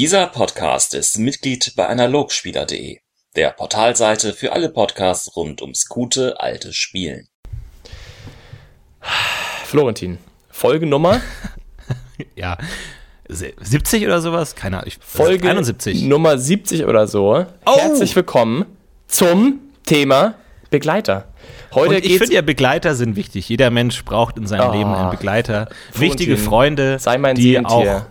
Dieser Podcast ist Mitglied bei Analogspieler.de, der Portalseite für alle Podcasts rund ums gute alte Spielen. Florentin, Folgenummer? ja, 70 oder sowas? Keine Ahnung. Folge 71. Nummer 70 oder so. Oh. Herzlich willkommen zum Thema Begleiter. Heute und ich finde ja, Begleiter sind wichtig. Jeder Mensch braucht in seinem oh. Leben einen Begleiter. Wichtige Freunde, die auch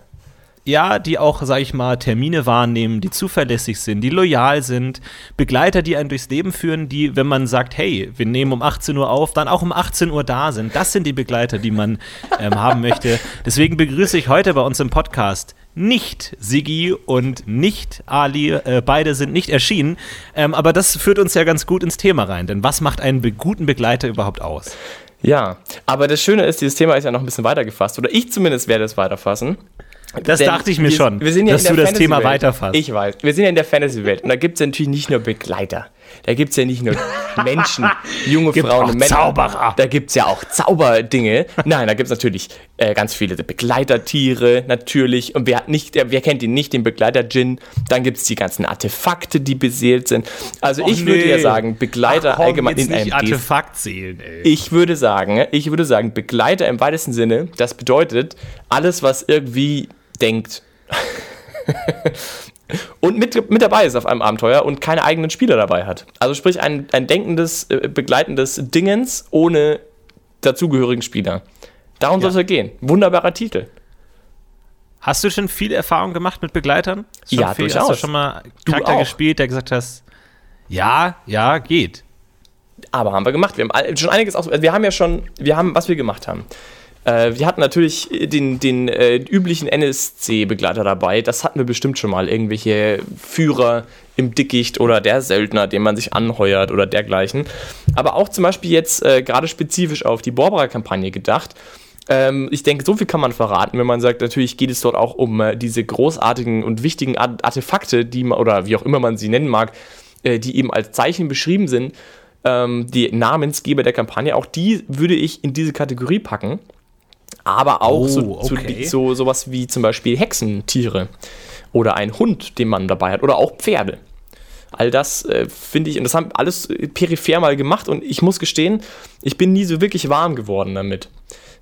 ja, die auch, sag ich mal, Termine wahrnehmen, die zuverlässig sind, die loyal sind, Begleiter, die einen durchs Leben führen, die, wenn man sagt, hey, wir nehmen um 18 Uhr auf, dann auch um 18 Uhr da sind. Das sind die Begleiter, die man ähm, haben möchte. Deswegen begrüße ich heute bei uns im Podcast nicht Sigi und nicht Ali. Äh, beide sind nicht erschienen. Ähm, aber das führt uns ja ganz gut ins Thema rein. Denn was macht einen be guten Begleiter überhaupt aus? Ja, aber das Schöne ist, dieses Thema ist ja noch ein bisschen weiter gefasst. Oder ich zumindest werde es weiterfassen. Das Denn dachte ich mir wir, schon, wir ja dass du das Thema weiterfasst. Ich weiß. Wir sind ja in der Fantasy-Welt und da gibt es ja natürlich nicht nur Begleiter. Da gibt es ja nicht nur Menschen, junge gibt Frauen und Männer. Zauberer. Da gibt es ja auch Zauberdinge. Nein, da gibt es natürlich äh, ganz viele Begleitertiere, natürlich. Und wer, nicht, wer kennt ihn nicht, den Begleiter-Djinn? Dann gibt es die ganzen Artefakte, die beseelt sind. Also Och, ich nee. würde ja sagen, Begleiter Ach, komm, allgemein in einem Artefakt zählen, ey. Ich würde sagen, ich würde sagen, Begleiter im weitesten Sinne, das bedeutet alles, was irgendwie denkt. und mit, mit dabei ist auf einem Abenteuer und keine eigenen Spieler dabei hat. Also sprich ein, ein denkendes, äh, begleitendes Dingens ohne dazugehörigen Spieler. Darum ja. soll es ja gehen. Wunderbarer Titel. Hast du schon viel Erfahrung gemacht mit Begleitern? Schon ja, viel? durchaus. Hast du schon mal Charakter gespielt, der gesagt hast, ja, ja, geht. Aber haben wir gemacht. Wir haben schon einiges aus. Wir haben ja schon, wir haben, was wir gemacht haben. Äh, wir hatten natürlich den, den äh, üblichen NSC-Begleiter dabei. Das hatten wir bestimmt schon mal. Irgendwelche Führer im Dickicht oder der Söldner, den man sich anheuert oder dergleichen. Aber auch zum Beispiel jetzt äh, gerade spezifisch auf die Borbara-Kampagne gedacht. Ähm, ich denke, so viel kann man verraten, wenn man sagt, natürlich geht es dort auch um äh, diese großartigen und wichtigen Artefakte, die man, oder wie auch immer man sie nennen mag, äh, die eben als Zeichen beschrieben sind. Ähm, die Namensgeber der Kampagne, auch die würde ich in diese Kategorie packen aber auch oh, so, okay. so, so sowas wie zum Beispiel Hexentiere oder ein Hund, den man dabei hat oder auch Pferde. All das äh, finde ich, und das haben alles peripher mal gemacht und ich muss gestehen, ich bin nie so wirklich warm geworden damit.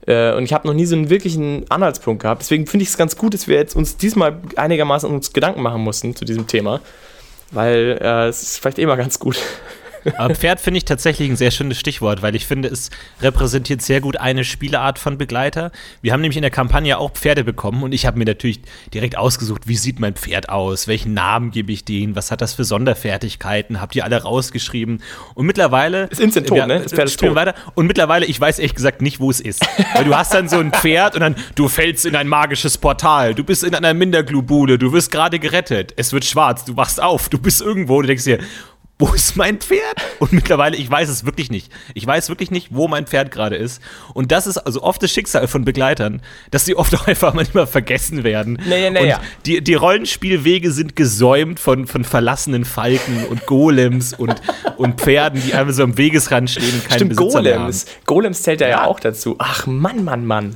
Äh, und ich habe noch nie so einen wirklichen Anhaltspunkt gehabt. Deswegen finde ich es ganz gut, dass wir jetzt uns diesmal einigermaßen uns Gedanken machen mussten zu diesem Thema. Weil äh, es ist vielleicht immer ganz gut. Aber Pferd finde ich tatsächlich ein sehr schönes Stichwort, weil ich finde, es repräsentiert sehr gut eine Spieleart von Begleiter. Wir haben nämlich in der Kampagne auch Pferde bekommen und ich habe mir natürlich direkt ausgesucht, wie sieht mein Pferd aus, welchen Namen gebe ich denen, was hat das für Sonderfertigkeiten, habt ihr alle rausgeschrieben? Und mittlerweile ist instant tot, ne? Das Pferd ist tot. weiter. Und mittlerweile ich weiß ehrlich gesagt nicht, wo es ist, weil du hast dann so ein Pferd und dann du fällst in ein magisches Portal, du bist in einer Minderglubule, du wirst gerade gerettet, es wird schwarz, du wachst auf, du bist irgendwo, du denkst dir wo ist mein Pferd? Und mittlerweile, ich weiß es wirklich nicht. Ich weiß wirklich nicht, wo mein Pferd gerade ist. Und das ist also oft das Schicksal von Begleitern, dass sie oft auch einfach manchmal vergessen werden. Naja, naja. Und die, die Rollenspielwege sind gesäumt von, von verlassenen Falken und Golems und, und Pferden, die einfach so am Wegesrand stehen. Keinen Stimmt, Besitzer Golems. Golems zählt ja, ja auch dazu. Ach, Mann, Mann, Mann.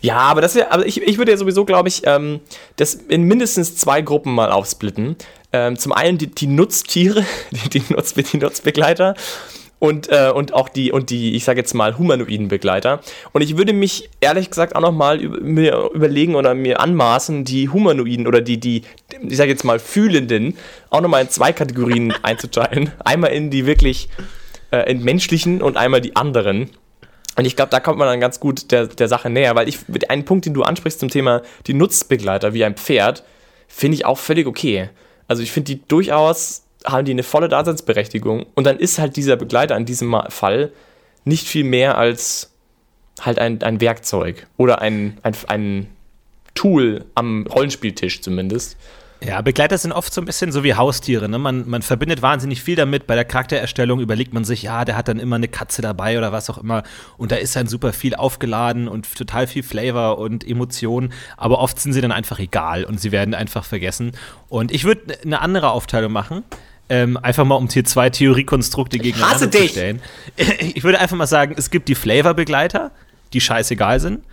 Ja, aber das wäre, also ich, ich würde ja sowieso, glaube ich, ähm, das in mindestens zwei Gruppen mal aufsplitten. Ähm, zum einen die, die Nutztiere, die, die, Nutz, die Nutzbegleiter und, äh, und auch die, und die, ich sage jetzt mal, humanoiden Begleiter. Und ich würde mich ehrlich gesagt auch nochmal über, mir überlegen oder mir anmaßen, die humanoiden oder die, die, ich sage jetzt mal, fühlenden auch nochmal in zwei Kategorien einzuteilen. Einmal in die wirklich äh, in menschlichen und einmal die anderen. Und ich glaube, da kommt man dann ganz gut der, der Sache näher, weil ich, einen Punkt, den du ansprichst zum Thema die Nutzbegleiter wie ein Pferd, finde ich auch völlig okay. Also ich finde die durchaus, haben die eine volle Daseinsberechtigung. Und dann ist halt dieser Begleiter in diesem Fall nicht viel mehr als halt ein, ein Werkzeug oder ein, ein, ein Tool am Rollenspieltisch zumindest. Ja, Begleiter sind oft so ein bisschen so wie Haustiere. Ne? Man, man verbindet wahnsinnig viel damit. Bei der Charaktererstellung überlegt man sich, ja, der hat dann immer eine Katze dabei oder was auch immer. Und da ist dann super viel aufgeladen und total viel Flavor und Emotionen. Aber oft sind sie dann einfach egal und sie werden einfach vergessen. Und ich würde eine andere Aufteilung machen. Ähm, einfach mal, um hier zwei Theoriekonstrukte gegeneinander zu stellen. Ich würde einfach mal sagen, es gibt die Flavor-Begleiter, die scheißegal sind.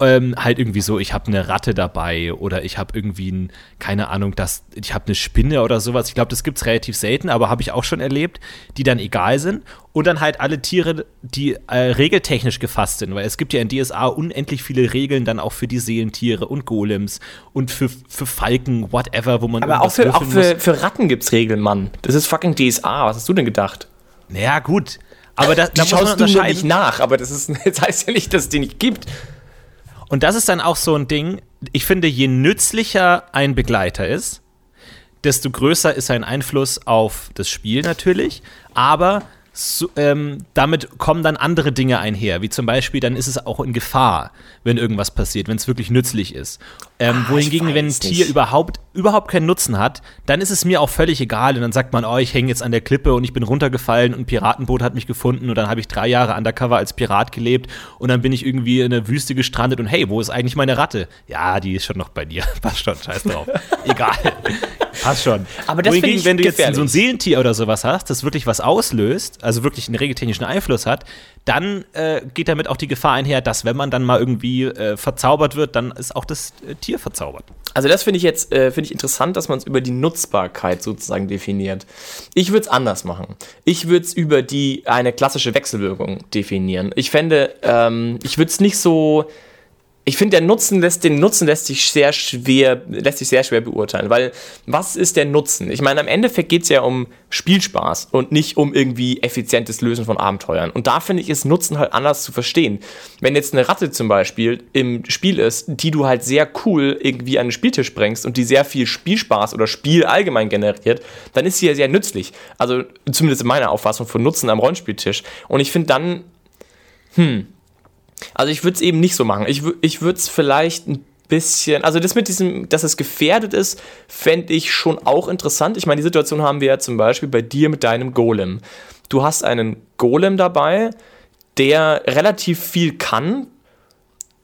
Ähm, halt irgendwie so, ich habe eine Ratte dabei oder ich habe irgendwie ein, keine Ahnung, das, ich habe eine Spinne oder sowas. Ich glaube, das gibt es relativ selten, aber habe ich auch schon erlebt, die dann egal sind. Und dann halt alle Tiere, die äh, regeltechnisch gefasst sind, weil es gibt ja in DSA unendlich viele Regeln dann auch für die Seelentiere und Golems und für, für Falken, whatever, wo man. Aber auch für, auch für, für Ratten gibt es Regeln, Mann. Das ist fucking DSA. Was hast du denn gedacht? Naja, gut. Aber das, da schaust du nicht nach, aber das, ist, das heißt ja nicht, dass es die nicht gibt. Und das ist dann auch so ein Ding, ich finde, je nützlicher ein Begleiter ist, desto größer ist sein Einfluss auf das Spiel natürlich, aber so, ähm, damit kommen dann andere Dinge einher, wie zum Beispiel, dann ist es auch in Gefahr, wenn irgendwas passiert, wenn es wirklich nützlich ist. Ähm, ah, wohingegen, wenn ein Tier überhaupt, überhaupt keinen Nutzen hat, dann ist es mir auch völlig egal. Und dann sagt man, oh, ich hänge jetzt an der Klippe und ich bin runtergefallen und ein Piratenboot hat mich gefunden und dann habe ich drei Jahre undercover als Pirat gelebt und dann bin ich irgendwie in der Wüste gestrandet und hey, wo ist eigentlich meine Ratte? Ja, die ist schon noch bei dir. Passt schon, scheiß drauf. egal. Passt schon. Aber das Wohingegen, wenn du jetzt gefährlich. so ein Seelentier oder sowas hast, das wirklich was auslöst, also wirklich einen regeltechnischen Einfluss hat, dann äh, geht damit auch die Gefahr einher, dass wenn man dann mal irgendwie äh, verzaubert wird, dann ist auch das äh, Tier verzaubert. Also das finde ich jetzt äh, finde ich interessant, dass man es über die Nutzbarkeit sozusagen definiert. Ich würde es anders machen. Ich würde es über die eine klassische Wechselwirkung definieren. Ich fände, ähm, ich würde es nicht so ich finde, der Nutzen lässt, den Nutzen lässt sich sehr schwer, lässt sich sehr schwer beurteilen, weil was ist der Nutzen? Ich meine, am Endeffekt geht es ja um Spielspaß und nicht um irgendwie effizientes Lösen von Abenteuern. Und da finde ich, ist Nutzen halt anders zu verstehen. Wenn jetzt eine Ratte zum Beispiel im Spiel ist, die du halt sehr cool irgendwie an den Spieltisch bringst und die sehr viel Spielspaß oder Spiel allgemein generiert, dann ist sie ja sehr nützlich. Also zumindest in meiner Auffassung von Nutzen am Rollenspieltisch. Und ich finde dann, hm, also ich würde es eben nicht so machen. Ich, ich würde es vielleicht ein bisschen, also das mit diesem, dass es gefährdet ist, fände ich schon auch interessant. Ich meine, die Situation haben wir ja zum Beispiel bei dir mit deinem Golem. Du hast einen Golem dabei, der relativ viel kann,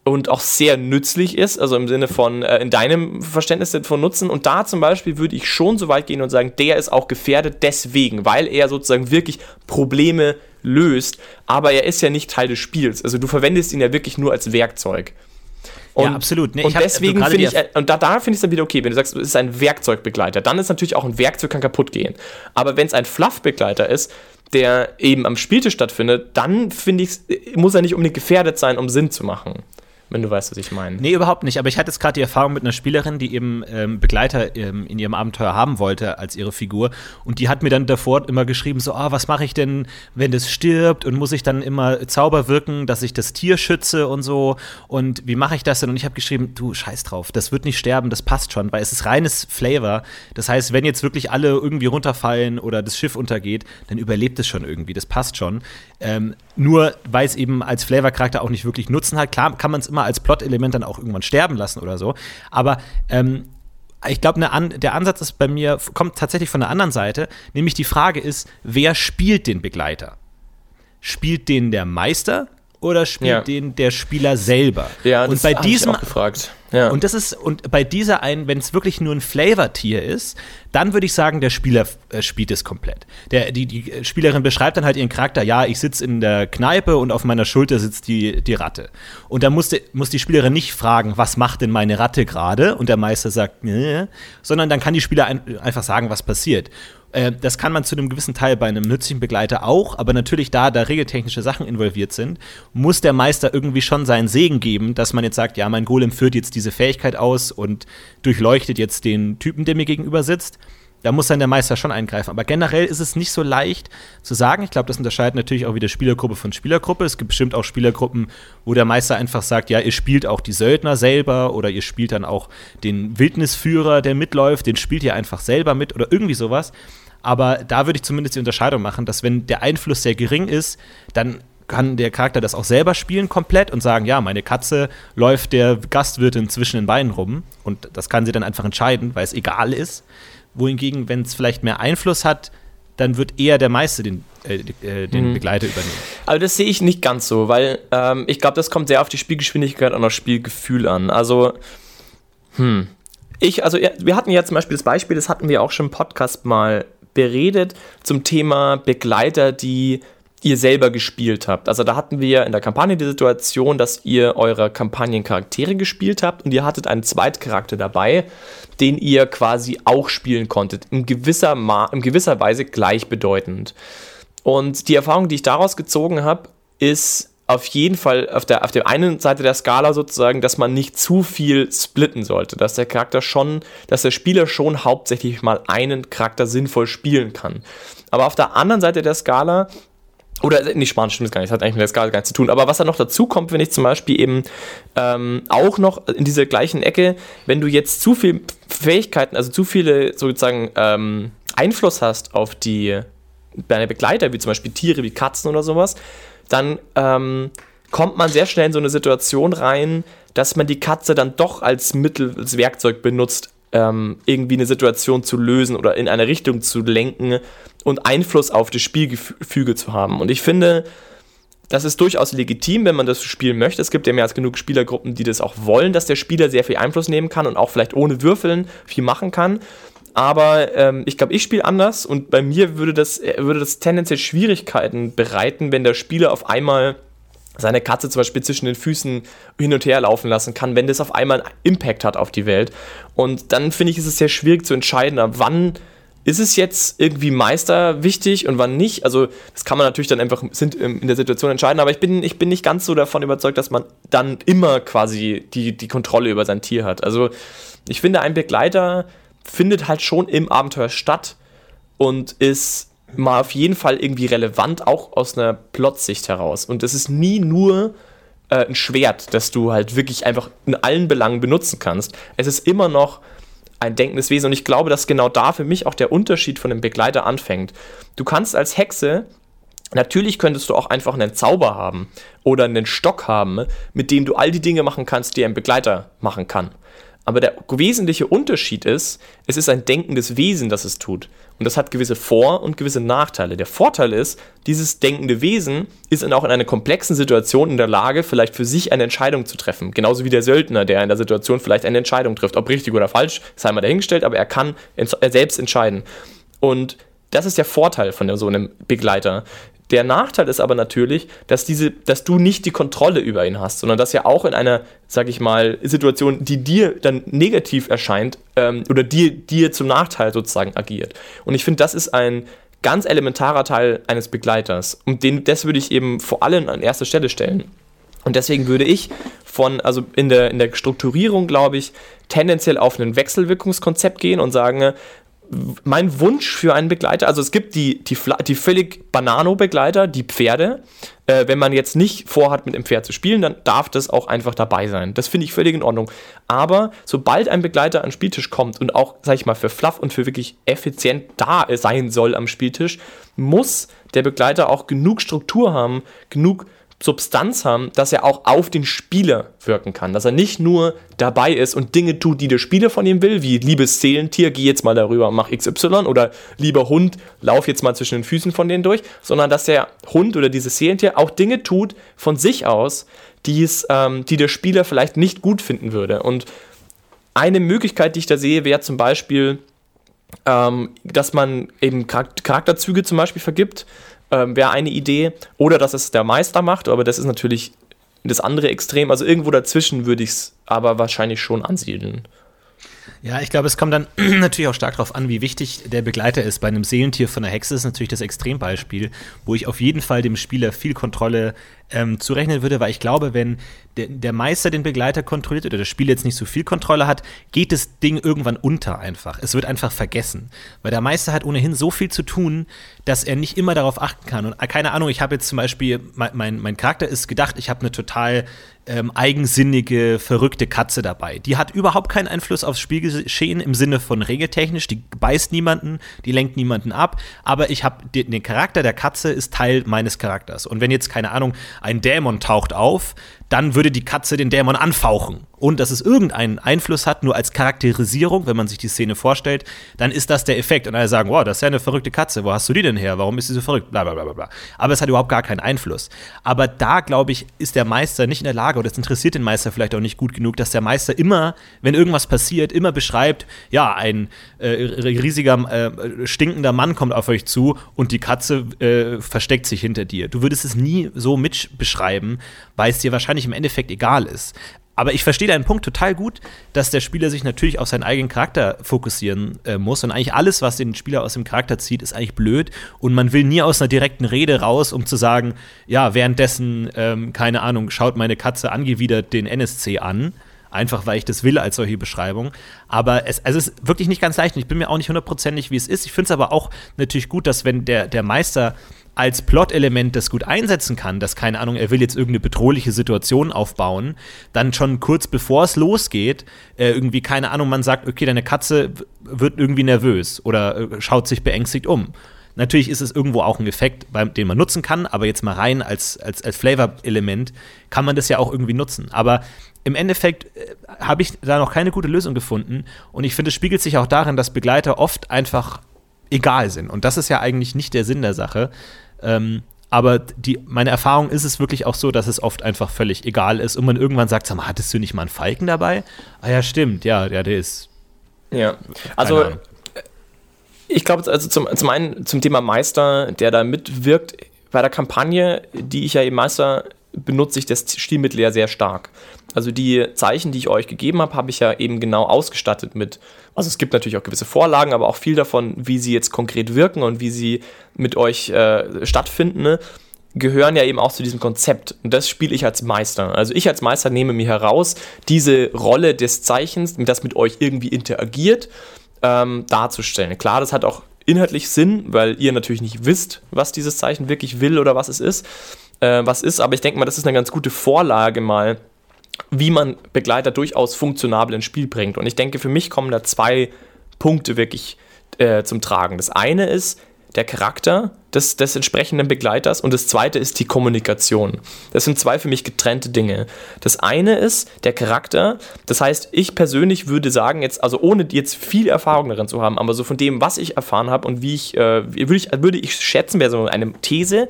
und auch sehr nützlich ist, also im Sinne von äh, in deinem Verständnis von Nutzen. Und da zum Beispiel würde ich schon so weit gehen und sagen, der ist auch gefährdet deswegen, weil er sozusagen wirklich Probleme löst, aber er ist ja nicht Teil des Spiels. Also du verwendest ihn ja wirklich nur als Werkzeug. Und, ja, absolut. Nee, und deswegen finde ich, und da, da finde ich es dann wieder okay, wenn du sagst, es ist ein Werkzeugbegleiter, dann ist natürlich auch ein Werkzeug kann kaputt gehen. Aber wenn es ein Fluffbegleiter ist, der eben am Spieltisch stattfindet, dann finde ich, muss er nicht unbedingt gefährdet sein, um Sinn zu machen wenn du weißt, was ich meine. Nee, überhaupt nicht. Aber ich hatte jetzt gerade die Erfahrung mit einer Spielerin, die eben ähm, Begleiter ähm, in ihrem Abenteuer haben wollte als ihre Figur. Und die hat mir dann davor immer geschrieben: so, ah, was mache ich denn, wenn das stirbt? Und muss ich dann immer Zauber wirken, dass ich das Tier schütze und so? Und wie mache ich das denn? Und ich habe geschrieben: du, scheiß drauf, das wird nicht sterben, das passt schon, weil es ist reines Flavor. Das heißt, wenn jetzt wirklich alle irgendwie runterfallen oder das Schiff untergeht, dann überlebt es schon irgendwie, das passt schon. Ähm, nur weil es eben als Flavor-Charakter auch nicht wirklich Nutzen hat. Klar kann man es immer als Plot-Element dann auch irgendwann sterben lassen oder so. Aber ähm, ich glaube, ne, der Ansatz ist bei mir, kommt tatsächlich von der anderen Seite, nämlich die Frage ist, wer spielt den Begleiter? Spielt den der Meister oder spielt ja. den der Spieler selber? Ja, und das bei diesem ich auch gefragt. Ja. Und das ist und bei dieser einen, wenn es wirklich nur ein Flavor-Tier ist, dann würde ich sagen, der Spieler äh, spielt es komplett. Der, die, die Spielerin beschreibt dann halt ihren Charakter, ja, ich sitze in der Kneipe und auf meiner Schulter sitzt die, die Ratte. Und dann muss, die, muss die Spielerin nicht fragen, was macht denn meine Ratte gerade? Und der Meister sagt, nee, sondern dann kann die Spieler ein, einfach sagen, was passiert. Äh, das kann man zu einem gewissen Teil bei einem nützlichen Begleiter auch, aber natürlich da, da regeltechnische Sachen involviert sind, muss der Meister irgendwie schon seinen Segen geben, dass man jetzt sagt, ja, mein Golem führt jetzt diese Fähigkeit aus und durchleuchtet jetzt den Typen, der mir gegenüber sitzt. Da muss dann der Meister schon eingreifen. Aber generell ist es nicht so leicht zu sagen. Ich glaube, das unterscheidet natürlich auch wieder Spielergruppe von Spielergruppe. Es gibt bestimmt auch Spielergruppen, wo der Meister einfach sagt, ja, ihr spielt auch die Söldner selber oder ihr spielt dann auch den Wildnisführer, der mitläuft, den spielt ihr einfach selber mit oder irgendwie sowas. Aber da würde ich zumindest die Unterscheidung machen, dass wenn der Einfluss sehr gering ist, dann kann der Charakter das auch selber spielen komplett und sagen, ja, meine Katze läuft der Gastwirtin zwischen den Beinen rum und das kann sie dann einfach entscheiden, weil es egal ist. Wohingegen, wenn es vielleicht mehr Einfluss hat, dann wird eher der Meister den, äh, äh, den mhm. Begleiter übernehmen. Aber das sehe ich nicht ganz so, weil ähm, ich glaube, das kommt sehr auf die Spielgeschwindigkeit und das Spielgefühl an. Also, hm. Ich, also wir hatten ja zum Beispiel das Beispiel, das hatten wir auch schon im Podcast mal beredet, zum Thema Begleiter, die ihr selber gespielt habt. Also da hatten wir in der Kampagne die Situation, dass ihr eure Kampagnencharaktere gespielt habt und ihr hattet einen Zweitcharakter dabei, den ihr quasi auch spielen konntet, in gewisser, Ma in gewisser Weise gleichbedeutend. Und die Erfahrung, die ich daraus gezogen habe, ist auf jeden Fall auf der, auf der einen Seite der Skala sozusagen, dass man nicht zu viel splitten sollte, dass der Charakter schon, dass der Spieler schon hauptsächlich mal einen Charakter sinnvoll spielen kann. Aber auf der anderen Seite der Skala oder nicht Spanisch stimmt das gar nicht, das hat eigentlich mit der Skala gar nichts zu tun. Aber was da noch dazu kommt, wenn ich zum Beispiel eben ähm, auch noch in dieser gleichen Ecke, wenn du jetzt zu viele Fähigkeiten, also zu viele sozusagen ähm, Einfluss hast auf die deine Begleiter, wie zum Beispiel Tiere, wie Katzen oder sowas, dann ähm, kommt man sehr schnell in so eine Situation rein, dass man die Katze dann doch als Mittel, als Werkzeug benutzt, ähm, irgendwie eine Situation zu lösen oder in eine Richtung zu lenken und Einfluss auf das Spielgefüge zu haben. Und ich finde, das ist durchaus legitim, wenn man das spielen möchte. Es gibt ja mehr als genug Spielergruppen, die das auch wollen, dass der Spieler sehr viel Einfluss nehmen kann und auch vielleicht ohne Würfeln viel machen kann. Aber ähm, ich glaube, ich spiele anders und bei mir würde das, äh, würde das tendenziell Schwierigkeiten bereiten, wenn der Spieler auf einmal seine Katze zum Beispiel zwischen den Füßen hin und her laufen lassen kann, wenn das auf einmal einen Impact hat auf die Welt. Und dann finde ich, ist es sehr schwierig zu entscheiden, wann ist es jetzt irgendwie Meister wichtig und wann nicht? Also, das kann man natürlich dann einfach sind in der Situation entscheiden, aber ich bin, ich bin nicht ganz so davon überzeugt, dass man dann immer quasi die, die Kontrolle über sein Tier hat. Also, ich finde, ein Begleiter findet halt schon im Abenteuer statt und ist mal auf jeden Fall irgendwie relevant, auch aus einer Plotsicht heraus. Und es ist nie nur äh, ein Schwert, das du halt wirklich einfach in allen Belangen benutzen kannst. Es ist immer noch ein denkendes Wesen und ich glaube, dass genau da für mich auch der Unterschied von dem Begleiter anfängt. Du kannst als Hexe Natürlich könntest du auch einfach einen Zauber haben oder einen Stock haben, mit dem du all die Dinge machen kannst, die ein Begleiter machen kann. Aber der wesentliche Unterschied ist, es ist ein denkendes Wesen, das es tut. Und das hat gewisse Vor- und gewisse Nachteile. Der Vorteil ist, dieses denkende Wesen ist dann auch in einer komplexen Situation in der Lage, vielleicht für sich eine Entscheidung zu treffen. Genauso wie der Söldner, der in der Situation vielleicht eine Entscheidung trifft. Ob richtig oder falsch, sei mal dahingestellt, aber er kann selbst entscheiden. Und das ist der Vorteil von so einem Begleiter. Der Nachteil ist aber natürlich, dass, diese, dass du nicht die Kontrolle über ihn hast, sondern dass er auch in einer, sag ich mal, Situation, die dir dann negativ erscheint ähm, oder dir, dir zum Nachteil sozusagen agiert. Und ich finde, das ist ein ganz elementarer Teil eines Begleiters. Und den, das würde ich eben vor allem an erster Stelle stellen. Und deswegen würde ich von, also in der, in der Strukturierung, glaube ich, tendenziell auf ein Wechselwirkungskonzept gehen und sagen, mein Wunsch für einen Begleiter, also es gibt die, die, die völlig Banano-Begleiter, die Pferde. Äh, wenn man jetzt nicht vorhat, mit dem Pferd zu spielen, dann darf das auch einfach dabei sein. Das finde ich völlig in Ordnung. Aber sobald ein Begleiter an den Spieltisch kommt und auch, sag ich mal, für Fluff und für wirklich effizient da sein soll am Spieltisch, muss der Begleiter auch genug Struktur haben, genug Substanz haben, dass er auch auf den Spieler wirken kann. Dass er nicht nur dabei ist und Dinge tut, die der Spieler von ihm will, wie liebes Seelentier, geh jetzt mal darüber, mach XY oder lieber Hund, lauf jetzt mal zwischen den Füßen von denen durch, sondern dass der Hund oder dieses Seelentier auch Dinge tut von sich aus, ähm, die der Spieler vielleicht nicht gut finden würde. Und eine Möglichkeit, die ich da sehe, wäre zum Beispiel, ähm, dass man eben Charakterzüge zum Beispiel vergibt ähm, wäre eine Idee. Oder dass es der Meister macht, aber das ist natürlich das andere Extrem. Also irgendwo dazwischen würde ich es aber wahrscheinlich schon ansiedeln. Ja, ich glaube, es kommt dann natürlich auch stark darauf an, wie wichtig der Begleiter ist. Bei einem Seelentier von der Hexe ist natürlich das Extrembeispiel, wo ich auf jeden Fall dem Spieler viel Kontrolle ähm, zurechnen würde, weil ich glaube, wenn der, der Meister den Begleiter kontrolliert oder das Spiel jetzt nicht so viel Kontrolle hat, geht das Ding irgendwann unter einfach. Es wird einfach vergessen. Weil der Meister hat ohnehin so viel zu tun, dass er nicht immer darauf achten kann. Und äh, keine Ahnung, ich habe jetzt zum Beispiel, mein, mein, mein Charakter ist gedacht, ich habe eine total ähm, eigensinnige, verrückte Katze dabei. Die hat überhaupt keinen Einfluss aufs Spielgeschehen im Sinne von regeltechnisch. Die beißt niemanden, die lenkt niemanden ab. Aber ich habe den Charakter der Katze ist Teil meines Charakters. Und wenn jetzt, keine Ahnung, ein Dämon taucht auf, dann würde die Katze den Dämon anfauchen. Und dass es irgendeinen Einfluss hat, nur als Charakterisierung, wenn man sich die Szene vorstellt, dann ist das der Effekt. Und alle sagen, wow, das ist ja eine verrückte Katze, wo hast du die denn her? Warum ist sie so verrückt? Bla bla bla bla. Aber es hat überhaupt gar keinen Einfluss. Aber da, glaube ich, ist der Meister nicht in der Lage, oder es interessiert den Meister vielleicht auch nicht gut genug, dass der Meister immer, wenn irgendwas passiert, immer beschreibt, ja, ein äh, riesiger, äh, stinkender Mann kommt auf euch zu und die Katze äh, versteckt sich hinter dir. Du würdest es nie so mit beschreiben, weil es dir wahrscheinlich im Endeffekt egal ist. Aber ich verstehe deinen Punkt total gut, dass der Spieler sich natürlich auf seinen eigenen Charakter fokussieren äh, muss. Und eigentlich alles, was den Spieler aus dem Charakter zieht, ist eigentlich blöd. Und man will nie aus einer direkten Rede raus, um zu sagen, ja, währenddessen, ähm, keine Ahnung, schaut meine Katze angewidert den NSC an. Einfach weil ich das will als solche Beschreibung. Aber es, also es ist wirklich nicht ganz leicht. Und ich bin mir auch nicht hundertprozentig, wie es ist. Ich finde es aber auch natürlich gut, dass wenn der, der Meister als Plot-Element das gut einsetzen kann, dass, keine Ahnung, er will jetzt irgendeine bedrohliche Situation aufbauen, dann schon kurz bevor es losgeht, äh, irgendwie, keine Ahnung, man sagt, okay, deine Katze wird irgendwie nervös oder äh, schaut sich beängstigt um. Natürlich ist es irgendwo auch ein Effekt, den man nutzen kann, aber jetzt mal rein als, als, als Flavor-Element kann man das ja auch irgendwie nutzen. Aber im Endeffekt äh, habe ich da noch keine gute Lösung gefunden und ich finde, es spiegelt sich auch darin, dass Begleiter oft einfach egal sind. Und das ist ja eigentlich nicht der Sinn der Sache. Ähm, aber die, meine Erfahrung ist es wirklich auch so, dass es oft einfach völlig egal ist und man irgendwann sagt, sag mal, hattest du nicht mal einen Falken dabei? Ah ja, stimmt, ja, ja, der ist. Ja, also ich glaube, also zum, zum einen zum Thema Meister, der da mitwirkt bei der Kampagne, die ich ja eben Meister benutze ich das Stilmittel ja sehr stark. Also die Zeichen, die ich euch gegeben habe, habe ich ja eben genau ausgestattet mit, also es gibt natürlich auch gewisse Vorlagen, aber auch viel davon, wie sie jetzt konkret wirken und wie sie mit euch äh, stattfinden, ne, gehören ja eben auch zu diesem Konzept. Und das spiele ich als Meister. Also ich als Meister nehme mir heraus, diese Rolle des Zeichens, das mit euch irgendwie interagiert, ähm, darzustellen. Klar, das hat auch inhaltlich Sinn, weil ihr natürlich nicht wisst, was dieses Zeichen wirklich will oder was es ist äh, was ist, aber ich denke mal, das ist eine ganz gute Vorlage mal, wie man Begleiter durchaus funktionabel ins Spiel bringt. Und ich denke, für mich kommen da zwei Punkte wirklich äh, zum Tragen. Das eine ist der Charakter des, des entsprechenden Begleiters und das zweite ist die Kommunikation. Das sind zwei für mich getrennte Dinge. Das eine ist der Charakter, das heißt, ich persönlich würde sagen, jetzt, also ohne jetzt viel Erfahrung darin zu haben, aber so von dem, was ich erfahren habe und wie ich, äh, würde ich, würde ich schätzen, wäre so eine These,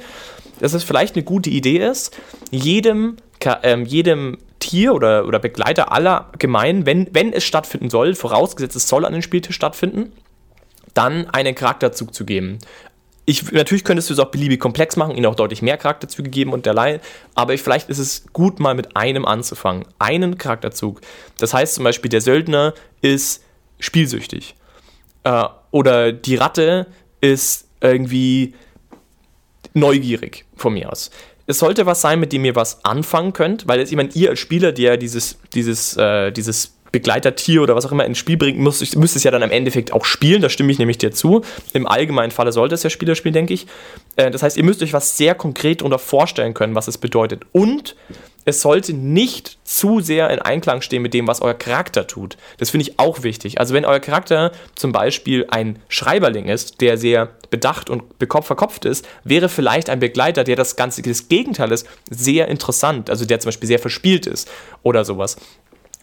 dass es vielleicht eine gute Idee ist, jedem, ähm, jedem Tier oder, oder Begleiter aller gemein, wenn, wenn es stattfinden soll, vorausgesetzt es soll an den Spieltisch stattfinden, dann einen Charakterzug zu geben. Ich, natürlich könntest du es auch beliebig komplex machen, ihnen auch deutlich mehr Charakterzüge geben und derlei, aber ich, vielleicht ist es gut, mal mit einem anzufangen. Einen Charakterzug. Das heißt zum Beispiel, der Söldner ist spielsüchtig. Äh, oder die Ratte ist irgendwie neugierig von mir aus. Es sollte was sein, mit dem ihr was anfangen könnt, weil jetzt jemand, ihr als Spieler, der dieses, dieses, äh, dieses Begleitertier oder was auch immer ins Spiel bringt, müsst, müsst es ja dann im Endeffekt auch spielen. Da stimme ich nämlich dir zu. Im allgemeinen Falle sollte es ja Spieler spielen, denke ich. Äh, das heißt, ihr müsst euch was sehr konkret darunter vorstellen können, was es bedeutet. Und es sollte nicht zu sehr in Einklang stehen mit dem, was euer Charakter tut. Das finde ich auch wichtig. Also wenn euer Charakter zum Beispiel ein Schreiberling ist, der sehr bedacht und verkopft ist, wäre vielleicht ein Begleiter, der das Ganze das Gegenteil ist, sehr interessant. Also der zum Beispiel sehr verspielt ist oder sowas.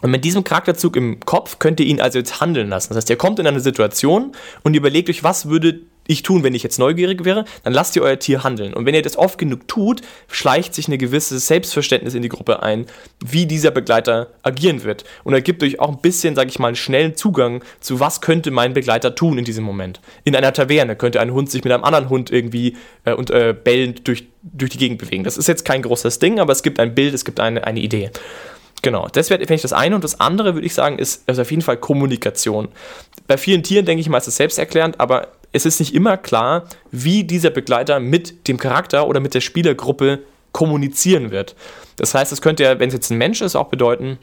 Und mit diesem Charakterzug im Kopf könnt ihr ihn also jetzt handeln lassen. Das heißt, ihr kommt in eine Situation und überlegt euch, was würde ich tun, wenn ich jetzt neugierig wäre, dann lasst ihr euer Tier handeln. Und wenn ihr das oft genug tut, schleicht sich ein gewisses Selbstverständnis in die Gruppe ein, wie dieser Begleiter agieren wird. Und er gibt euch auch ein bisschen, sage ich mal, einen schnellen Zugang zu, was könnte mein Begleiter tun in diesem Moment. In einer Taverne könnte ein Hund sich mit einem anderen Hund irgendwie äh, und äh, bellend durch, durch die Gegend bewegen. Das ist jetzt kein großes Ding, aber es gibt ein Bild, es gibt eine, eine Idee. Genau, das wäre ich das eine. Und das andere, würde ich sagen, ist, ist auf jeden Fall Kommunikation. Bei vielen Tieren, denke ich mal, ist das selbsterklärend, aber es ist nicht immer klar, wie dieser Begleiter mit dem Charakter oder mit der Spielergruppe kommunizieren wird. Das heißt, es könnte ja, wenn es jetzt ein Mensch ist, auch bedeuten,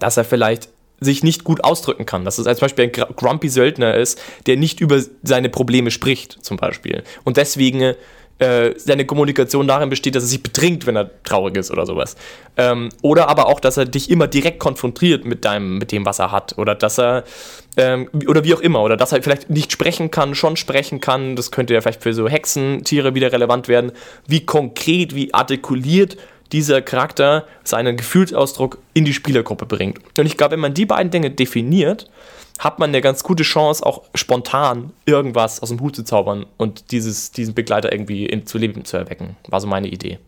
dass er vielleicht sich nicht gut ausdrücken kann. Dass es als Beispiel ein grumpy Söldner ist, der nicht über seine Probleme spricht, zum Beispiel. Und deswegen äh, seine Kommunikation darin besteht, dass er sich betrinkt, wenn er traurig ist oder sowas. Ähm, oder aber auch, dass er dich immer direkt konfrontiert mit deinem, mit dem, was er hat. Oder dass er, ähm, oder wie auch immer, oder dass er vielleicht nicht sprechen kann, schon sprechen kann. Das könnte ja vielleicht für so Hexentiere wieder relevant werden. Wie konkret, wie artikuliert dieser Charakter seinen Gefühlsausdruck in die Spielergruppe bringt. Und ich glaube, wenn man die beiden Dinge definiert, hat man eine ganz gute Chance, auch spontan irgendwas aus dem Hut zu zaubern und dieses, diesen Begleiter irgendwie in, zu Leben zu erwecken. War so meine Idee.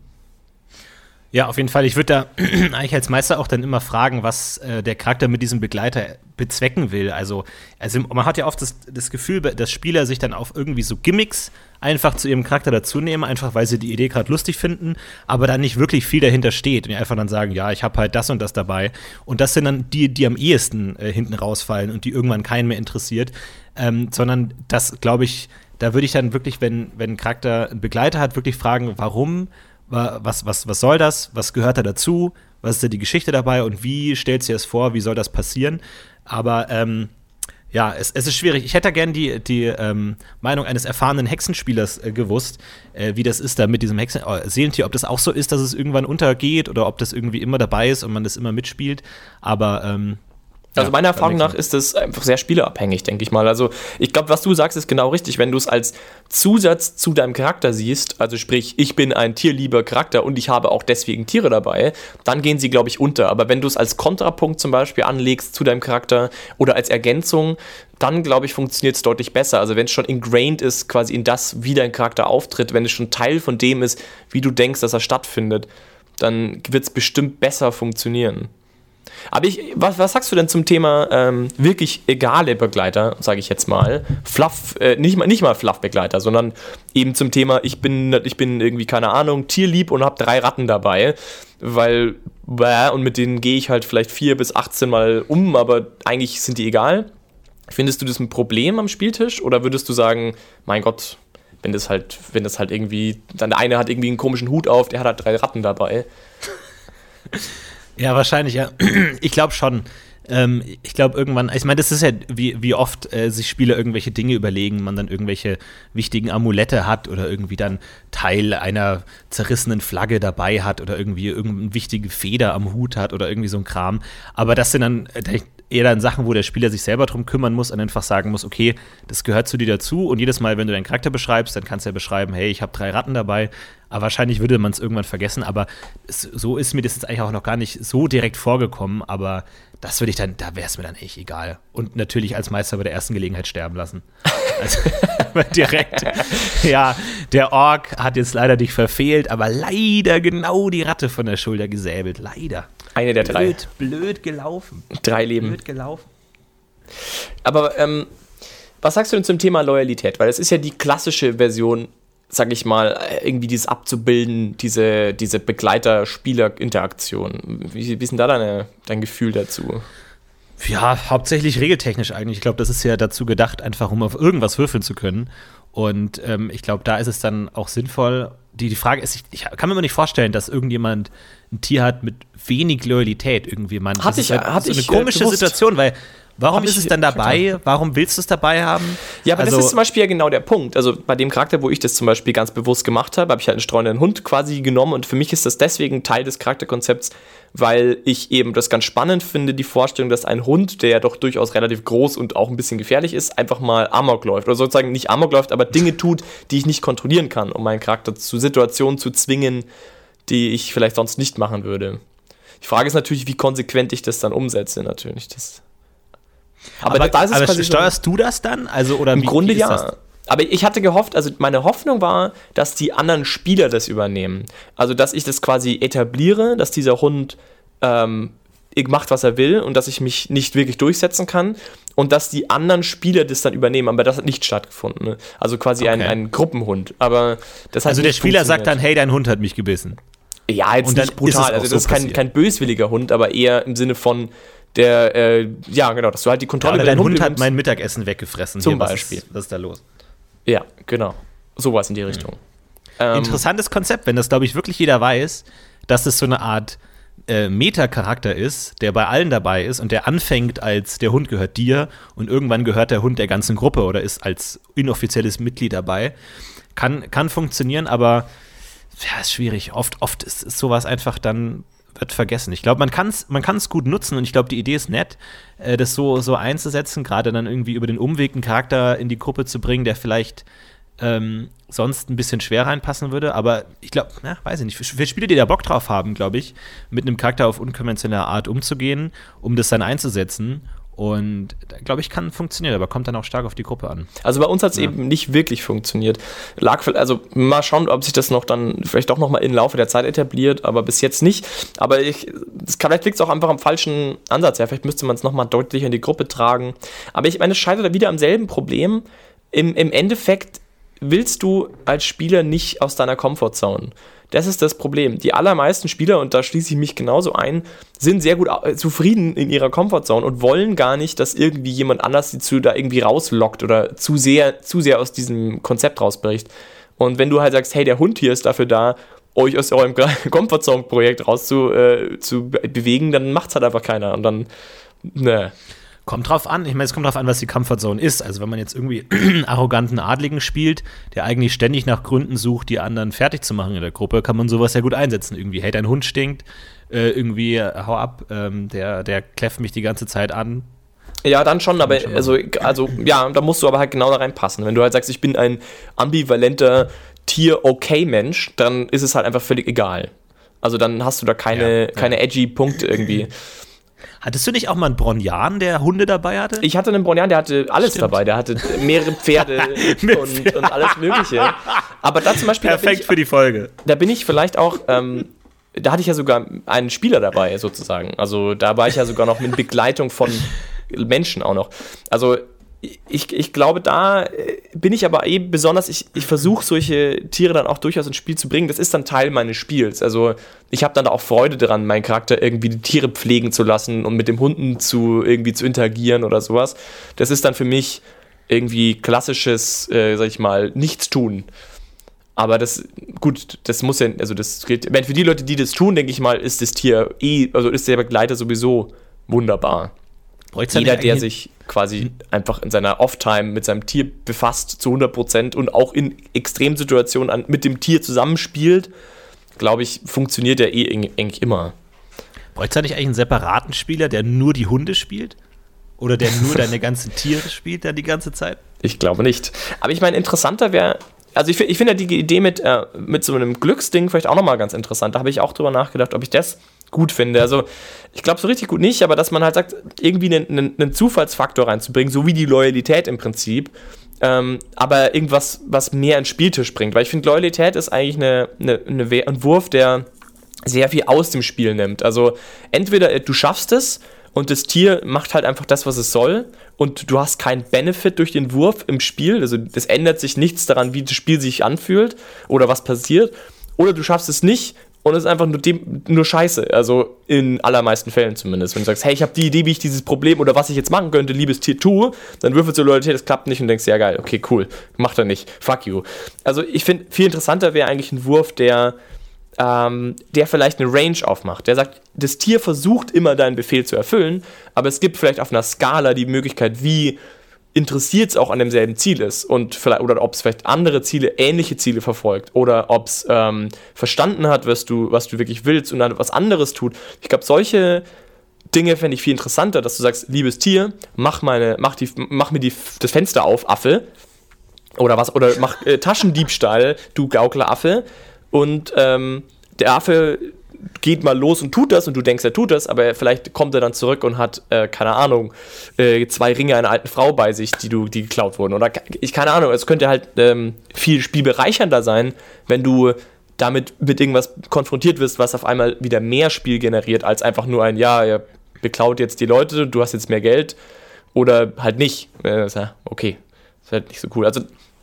Ja, auf jeden Fall. Ich würde da eigentlich als Meister auch dann immer fragen, was äh, der Charakter mit diesem Begleiter bezwecken will. Also, also man hat ja oft das, das Gefühl, dass Spieler sich dann auf irgendwie so Gimmicks einfach zu ihrem Charakter dazu nehmen, einfach weil sie die Idee gerade lustig finden, aber dann nicht wirklich viel dahinter steht und einfach dann sagen, ja, ich habe halt das und das dabei. Und das sind dann die, die am ehesten äh, hinten rausfallen und die irgendwann keinen mehr interessiert. Ähm, sondern das, glaube ich, da würde ich dann wirklich, wenn, wenn ein Charakter einen Begleiter hat, wirklich fragen, warum was, was, was soll das? Was gehört da dazu? Was ist da die Geschichte dabei? Und wie stellt sie es vor? Wie soll das passieren? Aber ähm, ja, es, es, ist schwierig. Ich hätte gerne die, die ähm, Meinung eines erfahrenen Hexenspielers äh, gewusst, äh, wie das ist da mit diesem Hexen äh, Seelentier, ob das auch so ist, dass es irgendwann untergeht oder ob das irgendwie immer dabei ist und man das immer mitspielt. Aber ähm, also meiner Erfahrung nach ist das einfach sehr spieleabhängig, denke ich mal. Also ich glaube, was du sagst, ist genau richtig. Wenn du es als Zusatz zu deinem Charakter siehst, also sprich, ich bin ein tierlieber Charakter und ich habe auch deswegen Tiere dabei, dann gehen sie, glaube ich, unter. Aber wenn du es als Kontrapunkt zum Beispiel anlegst zu deinem Charakter oder als Ergänzung, dann, glaube ich, funktioniert es deutlich besser. Also wenn es schon ingrained ist, quasi in das, wie dein Charakter auftritt, wenn es schon Teil von dem ist, wie du denkst, dass er stattfindet, dann wird es bestimmt besser funktionieren. Aber ich, was, was sagst du denn zum Thema ähm, wirklich egale Begleiter, sage ich jetzt mal? Fluff, äh, nicht, mal, nicht mal Fluff-Begleiter, sondern eben zum Thema, ich bin, ich bin irgendwie, keine Ahnung, tierlieb und habe drei Ratten dabei, weil, bäh, und mit denen gehe ich halt vielleicht vier bis 18 Mal um, aber eigentlich sind die egal. Findest du das ein Problem am Spieltisch oder würdest du sagen, mein Gott, wenn das halt, wenn das halt irgendwie, dann der eine hat irgendwie einen komischen Hut auf, der hat halt drei Ratten dabei. Ja, wahrscheinlich, ja. Ich glaube schon. Ähm, ich glaube irgendwann, ich meine, das ist ja, wie, wie oft äh, sich Spieler irgendwelche Dinge überlegen, man dann irgendwelche wichtigen Amulette hat oder irgendwie dann Teil einer zerrissenen Flagge dabei hat oder irgendwie irgendeine wichtige Feder am Hut hat oder irgendwie so ein Kram. Aber das sind dann, äh, eher dann Sachen, wo der Spieler sich selber drum kümmern muss und einfach sagen muss, okay, das gehört zu dir dazu und jedes Mal, wenn du deinen Charakter beschreibst, dann kannst du ja beschreiben, hey, ich habe drei Ratten dabei, aber wahrscheinlich würde man es irgendwann vergessen, aber es, so ist mir das jetzt eigentlich auch noch gar nicht so direkt vorgekommen, aber das würde ich dann, da wäre es mir dann echt egal. Und natürlich als Meister bei der ersten Gelegenheit sterben lassen. Also direkt, ja, der Ork hat jetzt leider dich verfehlt, aber leider genau die Ratte von der Schulter gesäbelt, leider. Eine der drei. Blöd, blöd gelaufen. Drei Leben. Blöd gelaufen. Aber ähm, was sagst du denn zum Thema Loyalität? Weil es ist ja die klassische Version, sag ich mal, irgendwie dieses abzubilden, diese, diese Begleiter-Spieler-Interaktion. Wie, wie ist denn da deine, dein Gefühl dazu? Ja, hauptsächlich regeltechnisch eigentlich. Ich glaube, das ist ja dazu gedacht, einfach um auf irgendwas würfeln zu können. Und ähm, ich glaube, da ist es dann auch sinnvoll. Die, die Frage ist, ich, ich kann mir immer nicht vorstellen, dass irgendjemand ein Tier hat mit wenig Loyalität irgendwie. Man, hatte ich, halt hatte so eine komische gewusst. Situation, weil Warum ist es dann dabei? Verstanden. Warum willst du es dabei haben? Ja, aber also, das ist zum Beispiel ja genau der Punkt. Also bei dem Charakter, wo ich das zum Beispiel ganz bewusst gemacht habe, habe ich halt einen streunenden Hund quasi genommen und für mich ist das deswegen Teil des Charakterkonzepts, weil ich eben das ganz spannend finde, die Vorstellung, dass ein Hund, der ja doch durchaus relativ groß und auch ein bisschen gefährlich ist, einfach mal Amok läuft. Oder sozusagen nicht Amok läuft, aber Dinge tut, die ich nicht kontrollieren kann, um meinen Charakter zu Situationen zu zwingen, die ich vielleicht sonst nicht machen würde. Die Frage ist natürlich, wie konsequent ich das dann umsetze, natürlich. Das aber, aber, da ist es aber steuerst so, du das dann? Also, oder Im wie, Grunde wie ja. Das? Aber ich hatte gehofft, also meine Hoffnung war, dass die anderen Spieler das übernehmen. Also, dass ich das quasi etabliere, dass dieser Hund ähm, macht, was er will und dass ich mich nicht wirklich durchsetzen kann und dass die anderen Spieler das dann übernehmen. Aber das hat nicht stattgefunden. Ne? Also quasi okay. ein, ein Gruppenhund. Aber das also der Spieler sagt dann, hey, dein Hund hat mich gebissen. Ja, jetzt und nicht brutal. also das so ist kein, kein böswilliger Hund, aber eher im Sinne von, der, äh, ja, genau, dass du halt die Kontrolle ja, dein Hund hat mein Mittagessen weggefressen. Zum Hier, Beispiel. Was ist, was ist, da los? Ja, genau. Sowas in die Richtung. Mhm. Ähm, Interessantes Konzept, wenn das, glaube ich, wirklich jeder weiß, dass es so eine Art äh, Meta-Charakter ist, der bei allen dabei ist und der anfängt als der Hund gehört dir und irgendwann gehört der Hund der ganzen Gruppe oder ist als inoffizielles Mitglied dabei, kann, kann funktionieren, aber ja, ist schwierig. Oft, oft ist, ist sowas einfach dann wird vergessen. Ich glaube, man kann es man kann's gut nutzen und ich glaube, die Idee ist nett, äh, das so, so einzusetzen, gerade dann irgendwie über den Umweg einen Charakter in die Gruppe zu bringen, der vielleicht ähm, sonst ein bisschen schwer reinpassen würde. Aber ich glaube, weiß ich nicht, für Spieler, die da Bock drauf haben, glaube ich, mit einem Charakter auf unkonventionelle Art umzugehen, um das dann einzusetzen. Und glaube ich, kann funktionieren, aber kommt dann auch stark auf die Gruppe an. Also bei uns hat es ja. eben nicht wirklich funktioniert. Lag, also mal schauen, ob sich das noch dann vielleicht doch nochmal im Laufe der Zeit etabliert, aber bis jetzt nicht. Aber ich, das kann, vielleicht liegt es auch einfach am falschen Ansatz. Ja, vielleicht müsste man es nochmal deutlich in die Gruppe tragen. Aber ich meine, es scheitert wieder am selben Problem. Im, Im Endeffekt willst du als Spieler nicht aus deiner Comfortzone. Das ist das Problem. Die allermeisten Spieler, und da schließe ich mich genauso ein, sind sehr gut äh, zufrieden in ihrer Comfortzone und wollen gar nicht, dass irgendwie jemand anders sie zu da irgendwie rauslockt oder zu sehr, zu sehr aus diesem Konzept rausbricht. Und wenn du halt sagst, hey, der Hund hier ist dafür da, euch aus eurem Comfortzone-Projekt raus zu, äh, zu dann macht es halt einfach keiner. Und dann, ne. Kommt drauf an. Ich meine, es kommt drauf an, was die Comfortzone ist. Also, wenn man jetzt irgendwie arroganten Adligen spielt, der eigentlich ständig nach Gründen sucht, die anderen fertig zu machen in der Gruppe, kann man sowas ja gut einsetzen. Irgendwie, hey, dein Hund stinkt, äh, irgendwie, hau ab, ähm, der, der kläfft mich die ganze Zeit an. Ja, dann schon, aber schon also, also, ja, da musst du aber halt genau da reinpassen. Wenn du halt sagst, ich bin ein ambivalenter Tier-Okay-Mensch, dann ist es halt einfach völlig egal. Also dann hast du da keine, ja, keine edgy Punkte irgendwie. Hattest du nicht auch mal einen Bronjan, der Hunde dabei hatte? Ich hatte einen Bronjan, der hatte alles Stimmt. dabei. Der hatte mehrere Pferde und, und, alles Mögliche. Aber da zum Beispiel. Perfekt ich, für die Folge. Da bin ich vielleicht auch. Ähm, da hatte ich ja sogar einen Spieler dabei, sozusagen. Also da war ich ja sogar noch mit Begleitung von Menschen auch noch. Also ich, ich glaube, da äh, bin ich aber eben besonders, ich, ich versuche solche Tiere dann auch durchaus ins Spiel zu bringen. Das ist dann Teil meines Spiels. Also ich habe dann auch Freude daran, meinen Charakter irgendwie die Tiere pflegen zu lassen und mit dem Hunden zu irgendwie zu interagieren oder sowas. Das ist dann für mich irgendwie klassisches, äh, sag ich mal, Nichtstun. Aber das, gut, das muss ja, also das geht, für die Leute, die das tun, denke ich mal, ist das Tier eh, also ist der Begleiter sowieso wunderbar. Jeder, der sich quasi einfach in seiner Off-Time mit seinem Tier befasst zu 100% und auch in Extremsituationen an, mit dem Tier zusammenspielt, glaube ich, funktioniert der eh eigentlich immer. Bräuchte nicht eigentlich einen separaten Spieler, der nur die Hunde spielt? Oder der nur deine ganzen Tiere spielt dann die ganze Zeit? Ich glaube nicht. Aber ich meine, interessanter wäre, also ich, ich finde ja die Idee mit, äh, mit so einem Glücksding vielleicht auch nochmal ganz interessant. Da habe ich auch drüber nachgedacht, ob ich das gut finde. Also ich glaube so richtig gut nicht, aber dass man halt sagt, irgendwie einen, einen, Zufallsfaktor reinzubringen, so wie die Loyalität im Prinzip, ähm, aber irgendwas, was mehr ins Spieltisch bringt. Weil ich finde, Loyalität ist eigentlich eine, eine, eine, ein Wurf, der sehr viel aus dem Spiel nimmt. Also entweder äh, du schaffst es und das Tier macht halt einfach das, was es soll und du hast keinen Benefit durch den Wurf im Spiel. Also es ändert sich nichts daran, wie das Spiel sich anfühlt oder was passiert. Oder du schaffst es nicht und es ist einfach nur, dem, nur scheiße. Also in allermeisten Fällen zumindest. Wenn du sagst, hey, ich habe die Idee, wie ich dieses Problem oder was ich jetzt machen könnte, liebes Tier, tue, dann würfelst du Loyalität, das klappt nicht und denkst, ja geil, okay, cool, macht er nicht, fuck you. Also ich finde, viel interessanter wäre eigentlich ein Wurf, der, ähm, der vielleicht eine Range aufmacht. Der sagt, das Tier versucht immer deinen Befehl zu erfüllen, aber es gibt vielleicht auf einer Skala die Möglichkeit, wie interessiert es auch an demselben Ziel ist und vielleicht, oder ob es vielleicht andere Ziele, ähnliche Ziele verfolgt oder ob es ähm, verstanden hat, was du, was du wirklich willst und dann was anderes tut. Ich glaube, solche Dinge fände ich viel interessanter, dass du sagst, liebes Tier, mach meine, mach die, mach mir die, das Fenster auf, Affe. Oder was, oder mach äh, Taschendiebstahl, du Gaukleraffe. Und ähm, der Affe geht mal los und tut das und du denkst, er tut das, aber vielleicht kommt er dann zurück und hat, äh, keine Ahnung, äh, zwei Ringe einer alten Frau bei sich, die du, die geklaut wurden. Oder ich keine Ahnung, es könnte halt ähm, viel spielbereichernder sein, wenn du damit mit irgendwas konfrontiert wirst, was auf einmal wieder mehr Spiel generiert, als einfach nur ein, ja, er beklaut jetzt die Leute, du hast jetzt mehr Geld oder halt nicht. Äh, okay, ist halt nicht so cool. Also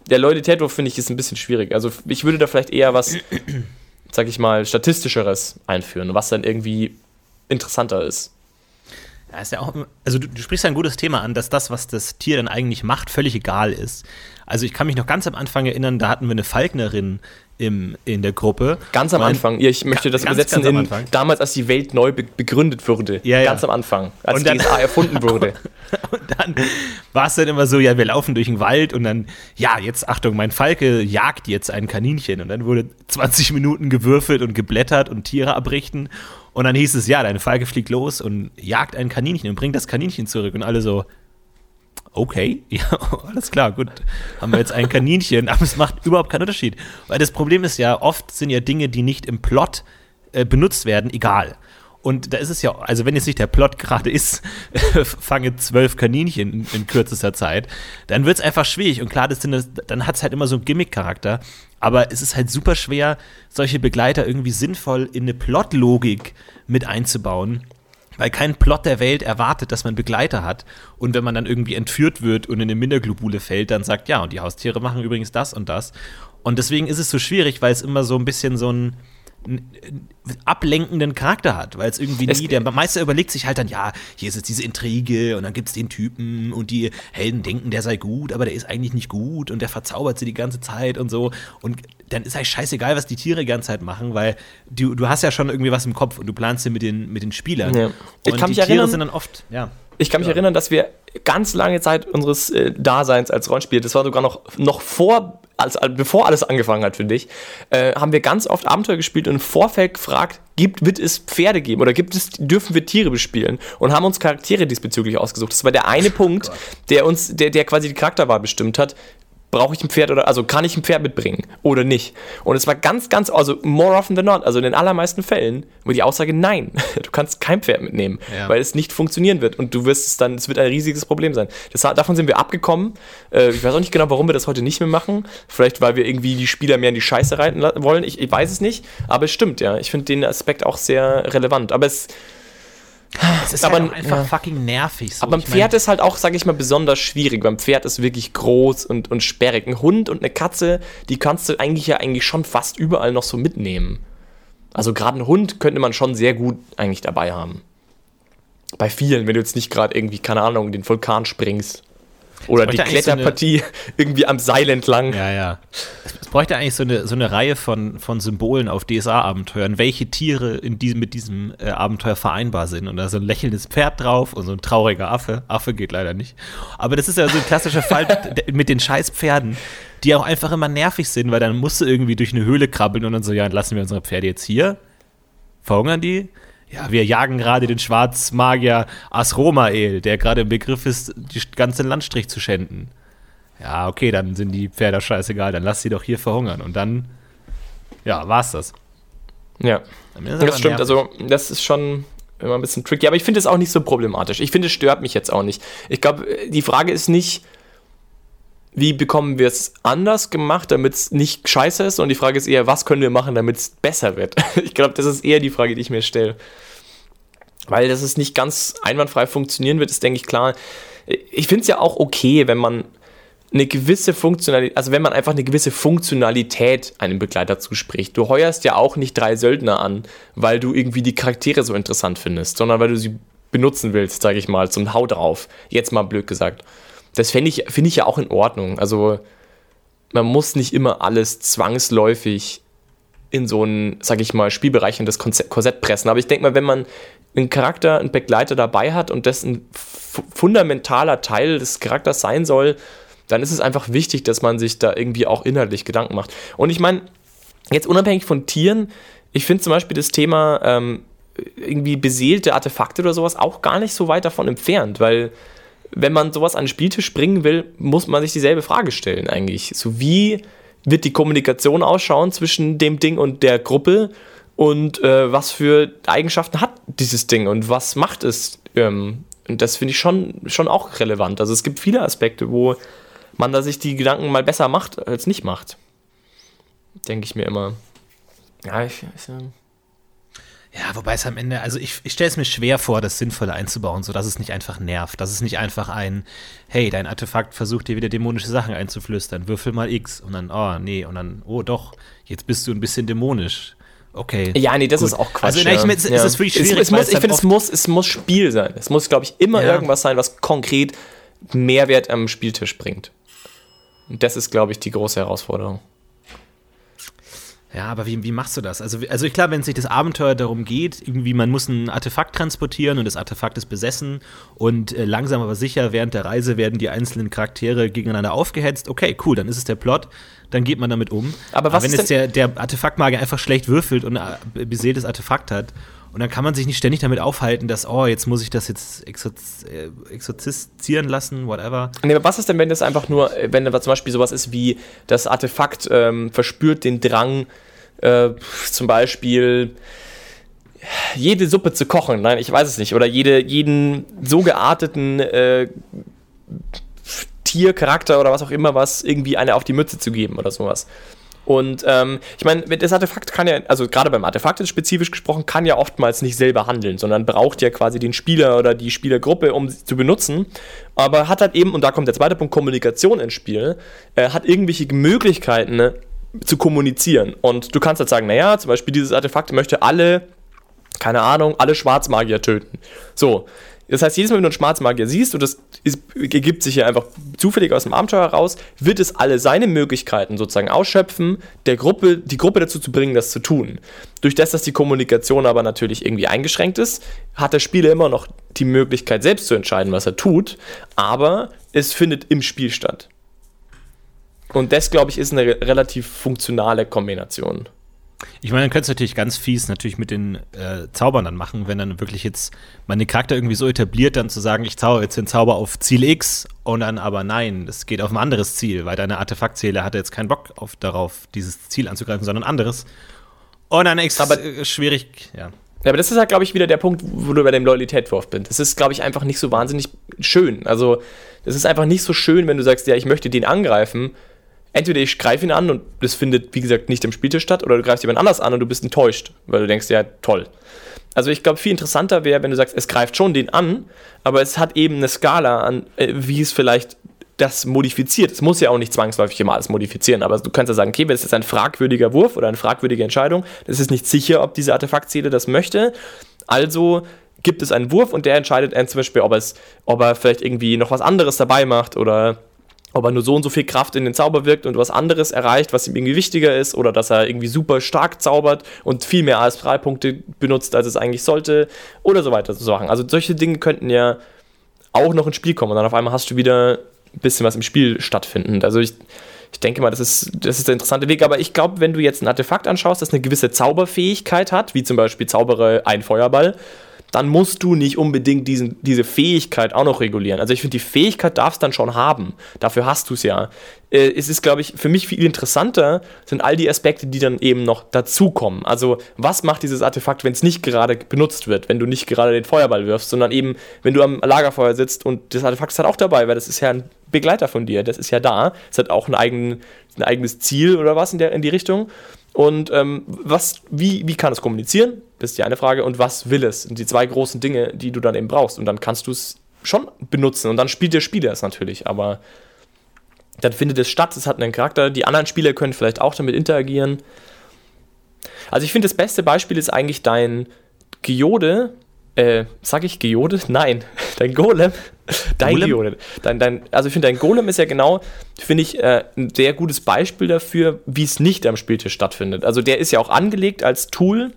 der Loyalitätswurf finde ich ist ein bisschen schwierig. Also ich würde da vielleicht eher was sag ich mal, statistischeres einführen, was dann irgendwie interessanter ist. Ja, ist ja auch, also du, du, sprichst ja ein gutes Thema an, dass das, was das Tier dann eigentlich macht, völlig egal ist. Also ich kann mich noch ganz am Anfang erinnern, da hatten wir eine Falknerin im, in der Gruppe. Ganz am Man, Anfang. Ich möchte das ganz, übersetzen ganz in damals, als die Welt neu be begründet wurde. Ja, ganz ja. am Anfang, als und dann, DSA erfunden wurde. und dann war es dann immer so, ja, wir laufen durch den Wald und dann, ja, jetzt Achtung, mein Falke jagt jetzt ein Kaninchen. Und dann wurde 20 Minuten gewürfelt und geblättert und Tiere abrichten. Und dann hieß es, ja, deine Falke fliegt los und jagt ein Kaninchen und bringt das Kaninchen zurück. Und alle so, okay, ja, alles klar, gut, haben wir jetzt ein Kaninchen, aber es macht überhaupt keinen Unterschied. Weil das Problem ist ja, oft sind ja Dinge, die nicht im Plot äh, benutzt werden, egal. Und da ist es ja, also wenn jetzt nicht der Plot gerade ist, fange zwölf Kaninchen in, in, kürzester Zeit, dann wird es einfach schwierig. Und klar, das sind, dann hat es halt immer so einen Gimmick-Charakter. Aber es ist halt super schwer, solche Begleiter irgendwie sinnvoll in eine Plotlogik mit einzubauen weil kein Plot der Welt erwartet, dass man Begleiter hat. Und wenn man dann irgendwie entführt wird und in eine Minderglobule fällt, dann sagt, ja, und die Haustiere machen übrigens das und das. Und deswegen ist es so schwierig, weil es immer so ein bisschen so ein ablenkenden Charakter hat, weil es irgendwie nie, der Meister überlegt sich halt dann, ja, hier ist jetzt diese Intrige und dann gibt es den Typen und die Helden denken, der sei gut, aber der ist eigentlich nicht gut und der verzaubert sie die ganze Zeit und so und dann ist eigentlich scheißegal, was die Tiere die ganze Zeit machen, weil du, du hast ja schon irgendwie was im Kopf und du planst dir mit den, mit den Spielern. Ja. Ich und kann die mich Tiere erinnern, sind dann oft, ja. Ich kann mich ja. erinnern, dass wir ganz lange Zeit unseres äh, Daseins als Rollenspiel, das war sogar noch, noch vor, als, bevor alles angefangen hat, finde ich, äh, haben wir ganz oft Abenteuer gespielt und im Vorfeld gefragt, gibt, wird es Pferde geben oder gibt es, dürfen wir Tiere bespielen? Und haben uns Charaktere diesbezüglich ausgesucht. Das war der eine oh Punkt, der uns, der, der quasi die Charakterwahl bestimmt hat brauche ich ein Pferd oder, also kann ich ein Pferd mitbringen oder nicht? Und es war ganz, ganz, also more often than not, also in den allermeisten Fällen, war die Aussage nein, du kannst kein Pferd mitnehmen, ja. weil es nicht funktionieren wird und du wirst es dann, es wird ein riesiges Problem sein. Das, davon sind wir abgekommen. Äh, ich weiß auch nicht genau, warum wir das heute nicht mehr machen. Vielleicht, weil wir irgendwie die Spieler mehr in die Scheiße reiten wollen. Ich, ich weiß es nicht, aber es stimmt, ja. Ich finde den Aspekt auch sehr relevant. Aber es, es ist aber halt einfach ja. fucking nervig. So. Aber beim Pferd ist halt auch, sage ich mal, besonders schwierig. Beim Pferd ist wirklich groß und, und sperrig. Ein Hund und eine Katze, die kannst du eigentlich ja eigentlich schon fast überall noch so mitnehmen. Also gerade ein Hund könnte man schon sehr gut eigentlich dabei haben. Bei vielen, wenn du jetzt nicht gerade irgendwie, keine Ahnung, den Vulkan springst. Oder die Kletterpartie so irgendwie am Seil entlang. Ja, ja. Es, bräuchte eigentlich so eine, so eine Reihe von, von Symbolen auf DSA-Abenteuern, welche Tiere in diesem, mit diesem äh, Abenteuer vereinbar sind. Und da so ein lächelndes Pferd drauf und so ein trauriger Affe. Affe geht leider nicht. Aber das ist ja so ein klassischer Fall mit den scheiß Pferden, die auch einfach immer nervig sind, weil dann musst du irgendwie durch eine Höhle krabbeln und dann so, ja, lassen wir unsere Pferde jetzt hier. Verhungern die? Ja, wir jagen gerade den Schwarzmagier Asromael, der gerade im Begriff ist, die ganze Landstrich zu schänden. Ja, okay, dann sind die Pferde scheißegal, dann lass sie doch hier verhungern. Und dann, ja, war's das. Ja, das stimmt. Also, das ist schon immer ein bisschen tricky. Aber ich finde es auch nicht so problematisch. Ich finde, es stört mich jetzt auch nicht. Ich glaube, die Frage ist nicht, wie bekommen wir es anders gemacht, damit es nicht scheiße ist? Und die Frage ist eher, was können wir machen, damit es besser wird? ich glaube, das ist eher die Frage, die ich mir stelle. Weil dass es nicht ganz einwandfrei funktionieren wird, ist, denke ich, klar. Ich finde es ja auch okay, wenn man eine gewisse Funktionalität, also wenn man einfach eine gewisse Funktionalität einem Begleiter zuspricht. Du heuerst ja auch nicht drei Söldner an, weil du irgendwie die Charaktere so interessant findest, sondern weil du sie benutzen willst, sage ich mal, zum Hau drauf. Jetzt mal blöd gesagt das finde ich, find ich ja auch in Ordnung. Also man muss nicht immer alles zwangsläufig in so einen, sag ich mal, Spielbereich in das Korsett pressen. Aber ich denke mal, wenn man einen Charakter, einen Begleiter dabei hat und das ein fundamentaler Teil des Charakters sein soll, dann ist es einfach wichtig, dass man sich da irgendwie auch inhaltlich Gedanken macht. Und ich meine, jetzt unabhängig von Tieren, ich finde zum Beispiel das Thema ähm, irgendwie beseelte Artefakte oder sowas auch gar nicht so weit davon entfernt, weil wenn man sowas an den Spieltisch bringen will, muss man sich dieselbe Frage stellen eigentlich. So wie wird die Kommunikation ausschauen zwischen dem Ding und der Gruppe und äh, was für Eigenschaften hat dieses Ding und was macht es? Ähm, und das finde ich schon, schon auch relevant. Also es gibt viele Aspekte, wo man da sich die Gedanken mal besser macht als nicht macht. Denke ich mir immer. Ja, ich, ich ja, wobei es am Ende, also ich, ich stelle es mir schwer vor, das sinnvoll einzubauen, sodass es nicht einfach nervt. Dass es nicht einfach ein, hey, dein Artefakt versucht dir wieder dämonische Sachen einzuflüstern, würfel mal X und dann, oh, nee, und dann, oh doch, jetzt bist du ein bisschen dämonisch. Okay. Ja, nee, das gut. ist auch Quatsch. Also, ja. ich, es, ja. ist wirklich schwierig. Es, es muss, ich finde, es muss, es muss Spiel sein. Es muss, glaube ich, immer ja. irgendwas sein, was konkret Mehrwert am Spieltisch bringt. Und das ist, glaube ich, die große Herausforderung. Ja, aber wie, wie machst du das? Also, also klar, wenn sich das Abenteuer darum geht, irgendwie man muss ein Artefakt transportieren und das Artefakt ist besessen und äh, langsam aber sicher während der Reise werden die einzelnen Charaktere gegeneinander aufgehetzt. Okay, cool, dann ist es der Plot, dann geht man damit um. Aber, was aber wenn jetzt der, der Artefaktmagier einfach schlecht würfelt und ein beseeltes Artefakt hat und dann kann man sich nicht ständig damit aufhalten, dass, oh, jetzt muss ich das jetzt äh, exorzieren lassen, whatever. Nee, was ist denn, wenn das einfach nur, äh, wenn da zum Beispiel sowas ist wie, das Artefakt ähm, verspürt den Drang, äh, zum Beispiel jede Suppe zu kochen, nein, ich weiß es nicht, oder jede, jeden so gearteten äh, Tiercharakter oder was auch immer was irgendwie eine auf die Mütze zu geben oder sowas. Und ähm, ich meine, das Artefakt kann ja, also gerade beim Artefakt spezifisch gesprochen, kann ja oftmals nicht selber handeln, sondern braucht ja quasi den Spieler oder die Spielergruppe, um sie zu benutzen. Aber hat halt eben, und da kommt der zweite Punkt, Kommunikation ins Spiel, äh, hat irgendwelche Möglichkeiten ne, zu kommunizieren. Und du kannst halt sagen, naja, zum Beispiel dieses Artefakt möchte alle, keine Ahnung, alle Schwarzmagier töten. So, das heißt, jedes Mal, wenn du einen Schwarzmagier siehst, und das ist, ergibt sich ja einfach zufällig aus dem Abenteuer heraus, wird es alle seine Möglichkeiten sozusagen ausschöpfen, der Gruppe, die Gruppe dazu zu bringen, das zu tun. Durch das, dass die Kommunikation aber natürlich irgendwie eingeschränkt ist, hat der Spieler immer noch die Möglichkeit, selbst zu entscheiden, was er tut, aber es findet im Spiel statt. Und das, glaube ich, ist eine relativ funktionale Kombination. Ich meine, dann könntest du natürlich ganz fies natürlich mit den äh, Zaubern dann machen, wenn dann wirklich jetzt man den Charakter irgendwie so etabliert, dann zu sagen, ich zauber jetzt den Zauber auf Ziel X und dann aber nein, es geht auf ein anderes Ziel, weil deine Artefaktzähler hatte jetzt keinen Bock auf, darauf, dieses Ziel anzugreifen, sondern ein anderes. Und dann extra aber, äh, schwierig, ja. Ja, aber das ist halt, glaube ich, wieder der Punkt, wo du bei dem Loyalitätwurf bist. Das ist, glaube ich, einfach nicht so wahnsinnig schön. Also, das ist einfach nicht so schön, wenn du sagst, ja, ich möchte den angreifen entweder ich greife ihn an und das findet, wie gesagt, nicht im Spieltisch statt, oder du greifst jemand anders an und du bist enttäuscht, weil du denkst, ja, toll. Also ich glaube, viel interessanter wäre, wenn du sagst, es greift schon den an, aber es hat eben eine Skala an, äh, wie es vielleicht das modifiziert. Es muss ja auch nicht zwangsläufig immer alles modifizieren, aber du kannst ja sagen, okay, es jetzt ein fragwürdiger Wurf oder eine fragwürdige Entscheidung, das ist nicht sicher, ob diese Artefaktziele das möchte. Also gibt es einen Wurf und der entscheidet zum Beispiel, ob, es, ob er vielleicht irgendwie noch was anderes dabei macht oder ob er nur so und so viel Kraft in den Zauber wirkt und was anderes erreicht, was ihm irgendwie wichtiger ist, oder dass er irgendwie super stark zaubert und viel mehr als drei Punkte benutzt, als es eigentlich sollte, oder so weiter so Sachen. Also solche Dinge könnten ja auch noch ins Spiel kommen und dann auf einmal hast du wieder ein bisschen was im Spiel stattfinden. Also ich, ich denke mal, das ist, das ist der interessante Weg, aber ich glaube, wenn du jetzt ein Artefakt anschaust, das eine gewisse Zauberfähigkeit hat, wie zum Beispiel Zaubere ein Feuerball, dann musst du nicht unbedingt diesen, diese Fähigkeit auch noch regulieren. Also ich finde, die Fähigkeit darfst dann schon haben. Dafür hast du es ja. Äh, es ist, glaube ich, für mich viel interessanter sind all die Aspekte, die dann eben noch dazukommen. Also was macht dieses Artefakt, wenn es nicht gerade benutzt wird, wenn du nicht gerade den Feuerball wirfst, sondern eben, wenn du am Lagerfeuer sitzt und das Artefakt ist halt auch dabei, weil das ist ja ein Begleiter von dir, das ist ja da. Es hat auch ein, eigen, ein eigenes Ziel oder was in, der, in die Richtung. Und ähm, was, wie, wie kann es kommunizieren? Das ist die eine Frage. Und was will es? Die zwei großen Dinge, die du dann eben brauchst. Und dann kannst du es schon benutzen. Und dann spielt der Spieler es natürlich. Aber dann findet es statt, es hat einen Charakter. Die anderen Spieler können vielleicht auch damit interagieren. Also ich finde, das beste Beispiel ist eigentlich dein Geode, äh, sag ich Geode? Nein, dein Golem. Dein Golem? Geode. Dein, dein, also ich finde, dein Golem ist ja genau, finde ich, äh, ein sehr gutes Beispiel dafür, wie es nicht am Spieltisch stattfindet. Also der ist ja auch angelegt als Tool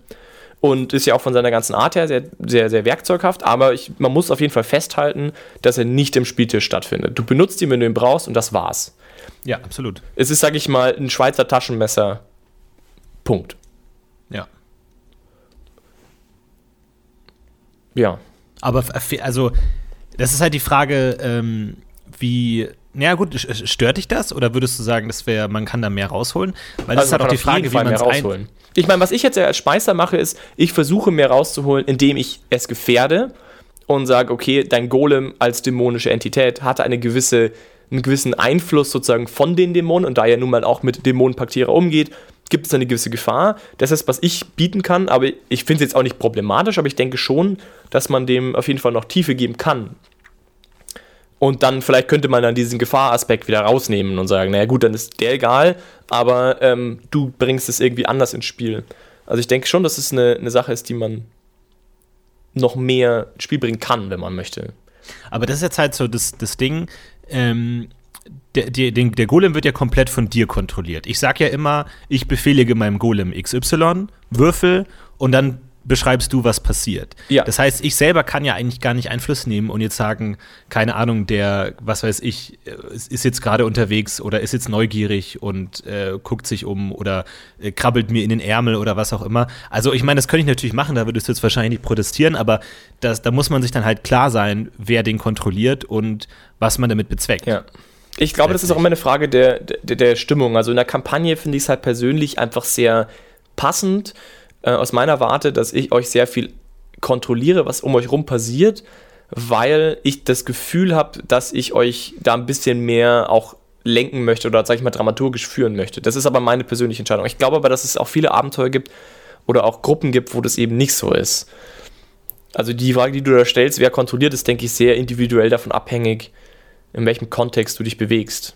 und ist ja auch von seiner ganzen Art her sehr, sehr, sehr werkzeughaft, aber ich, man muss auf jeden Fall festhalten, dass er nicht am Spieltisch stattfindet. Du benutzt ihn, wenn du ihn brauchst und das war's. Ja, absolut. Es ist, sag ich mal, ein Schweizer Taschenmesser. Punkt. Ja. Ja. Aber also, das ist halt die Frage, ähm, wie. Naja, gut, stört dich das? Oder würdest du sagen, das wäre, man kann da mehr rausholen? Weil das also ist halt auch die Frage, wie man es rausholen. Ich meine, was ich jetzt als Speißer mache, ist, ich versuche mehr rauszuholen, indem ich es gefährde und sage, okay, dein Golem als dämonische Entität hatte eine gewisse, einen gewissen Einfluss sozusagen von den Dämonen und da er nun mal auch mit Dämonenpaktierer umgeht, gibt es eine gewisse Gefahr. Das ist, was ich bieten kann, aber ich finde es jetzt auch nicht problematisch, aber ich denke schon, dass man dem auf jeden Fall noch Tiefe geben kann. Und dann vielleicht könnte man dann diesen Gefahrraspekt wieder rausnehmen und sagen, naja gut, dann ist der egal, aber ähm, du bringst es irgendwie anders ins Spiel. Also ich denke schon, dass es eine, eine Sache ist, die man noch mehr ins Spiel bringen kann, wenn man möchte. Aber das ist jetzt halt so das, das Ding, ähm, der, der, der Golem wird ja komplett von dir kontrolliert. Ich sag ja immer, ich befehlige meinem Golem XY, Würfel und dann beschreibst du, was passiert. Ja. Das heißt, ich selber kann ja eigentlich gar nicht Einfluss nehmen und jetzt sagen, keine Ahnung, der, was weiß ich, ist jetzt gerade unterwegs oder ist jetzt neugierig und äh, guckt sich um oder äh, krabbelt mir in den Ärmel oder was auch immer. Also ich meine, das könnte ich natürlich machen, da würdest du jetzt wahrscheinlich nicht protestieren, aber das, da muss man sich dann halt klar sein, wer den kontrolliert und was man damit bezweckt. Ja. Ich glaube, das ist auch immer eine Frage der, der, der Stimmung. Also in der Kampagne finde ich es halt persönlich einfach sehr passend, äh, aus meiner Warte, dass ich euch sehr viel kontrolliere, was um euch rum passiert, weil ich das Gefühl habe, dass ich euch da ein bisschen mehr auch lenken möchte oder, sag ich mal, dramaturgisch führen möchte. Das ist aber meine persönliche Entscheidung. Ich glaube aber, dass es auch viele Abenteuer gibt oder auch Gruppen gibt, wo das eben nicht so ist. Also die Frage, die du da stellst, wer kontrolliert, ist, denke ich, sehr individuell davon abhängig, in welchem Kontext du dich bewegst.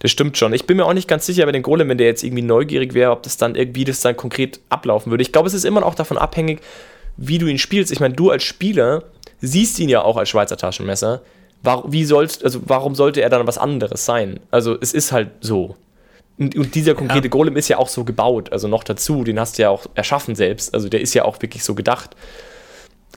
Das stimmt schon. Ich bin mir auch nicht ganz sicher bei den Golem, wenn der jetzt irgendwie neugierig wäre, ob das dann irgendwie das dann konkret ablaufen würde. Ich glaube, es ist immer auch davon abhängig, wie du ihn spielst. Ich meine, du als Spieler siehst ihn ja auch als Schweizer Taschenmesser. Warum, wie sollst, also warum sollte er dann was anderes sein? Also es ist halt so. Und, und dieser konkrete ja. Golem ist ja auch so gebaut. Also noch dazu, den hast du ja auch erschaffen selbst. Also der ist ja auch wirklich so gedacht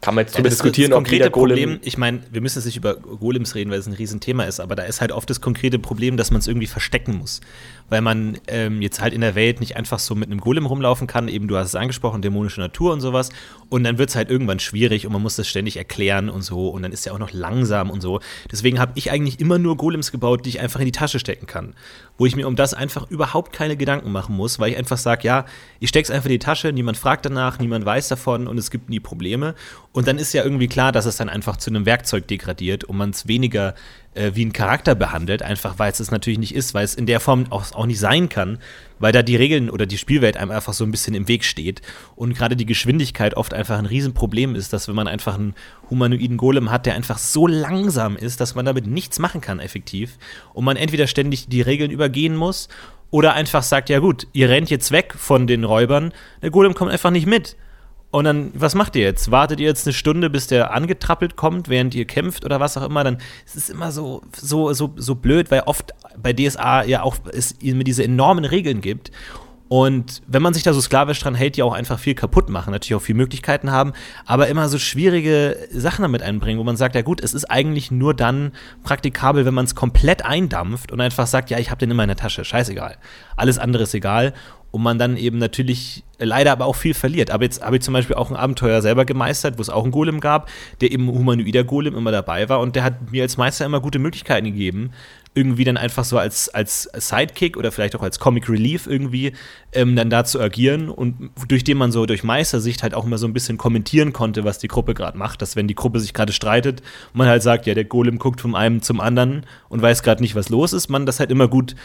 kann man jetzt ja, diskutieren, das konkrete ob Golem Problem, ich meine, wir müssen jetzt nicht über Golems reden, weil es ein Riesenthema ist, aber da ist halt oft das konkrete Problem, dass man es irgendwie verstecken muss. Weil man ähm, jetzt halt in der Welt nicht einfach so mit einem Golem rumlaufen kann, eben du hast es angesprochen, dämonische Natur und sowas. Und dann wird es halt irgendwann schwierig und man muss das ständig erklären und so. Und dann ist ja auch noch langsam und so. Deswegen habe ich eigentlich immer nur Golems gebaut, die ich einfach in die Tasche stecken kann. Wo ich mir um das einfach überhaupt keine Gedanken machen muss, weil ich einfach sage, ja, ich stecke es einfach in die Tasche, niemand fragt danach, niemand weiß davon und es gibt nie Probleme. Und dann ist ja irgendwie klar, dass es dann einfach zu einem Werkzeug degradiert und man es weniger äh, wie ein Charakter behandelt, einfach weil es es natürlich nicht ist, weil es in der Form auch, auch nicht sein kann, weil da die Regeln oder die Spielwelt einem einfach so ein bisschen im Weg steht und gerade die Geschwindigkeit oft einfach ein Riesenproblem ist, dass wenn man einfach einen humanoiden Golem hat, der einfach so langsam ist, dass man damit nichts machen kann effektiv und man entweder ständig die Regeln übergehen muss oder einfach sagt, ja gut, ihr rennt jetzt weg von den Räubern, der Golem kommt einfach nicht mit. Und dann, was macht ihr jetzt? Wartet ihr jetzt eine Stunde, bis der angetrappelt kommt, während ihr kämpft oder was auch immer? Dann ist es immer so, so, so, so blöd, weil oft bei DSA ja auch es immer diese enormen Regeln gibt. Und wenn man sich da so sklavisch dran hält, die auch einfach viel kaputt machen, natürlich auch viel Möglichkeiten haben, aber immer so schwierige Sachen damit einbringen, wo man sagt, ja gut, es ist eigentlich nur dann praktikabel, wenn man es komplett eindampft und einfach sagt, ja, ich habe den immer in der Tasche, scheißegal. Alles andere ist egal und man dann eben natürlich leider aber auch viel verliert. Aber jetzt habe ich zum Beispiel auch ein Abenteuer selber gemeistert, wo es auch einen Golem gab, der eben humanoider Golem immer dabei war und der hat mir als Meister immer gute Möglichkeiten gegeben, irgendwie dann einfach so als, als Sidekick oder vielleicht auch als Comic Relief irgendwie ähm, dann da zu agieren und durch den man so durch Meistersicht halt auch immer so ein bisschen kommentieren konnte, was die Gruppe gerade macht, dass wenn die Gruppe sich gerade streitet, man halt sagt, ja, der Golem guckt von einem zum anderen und weiß gerade nicht, was los ist, man das halt immer gut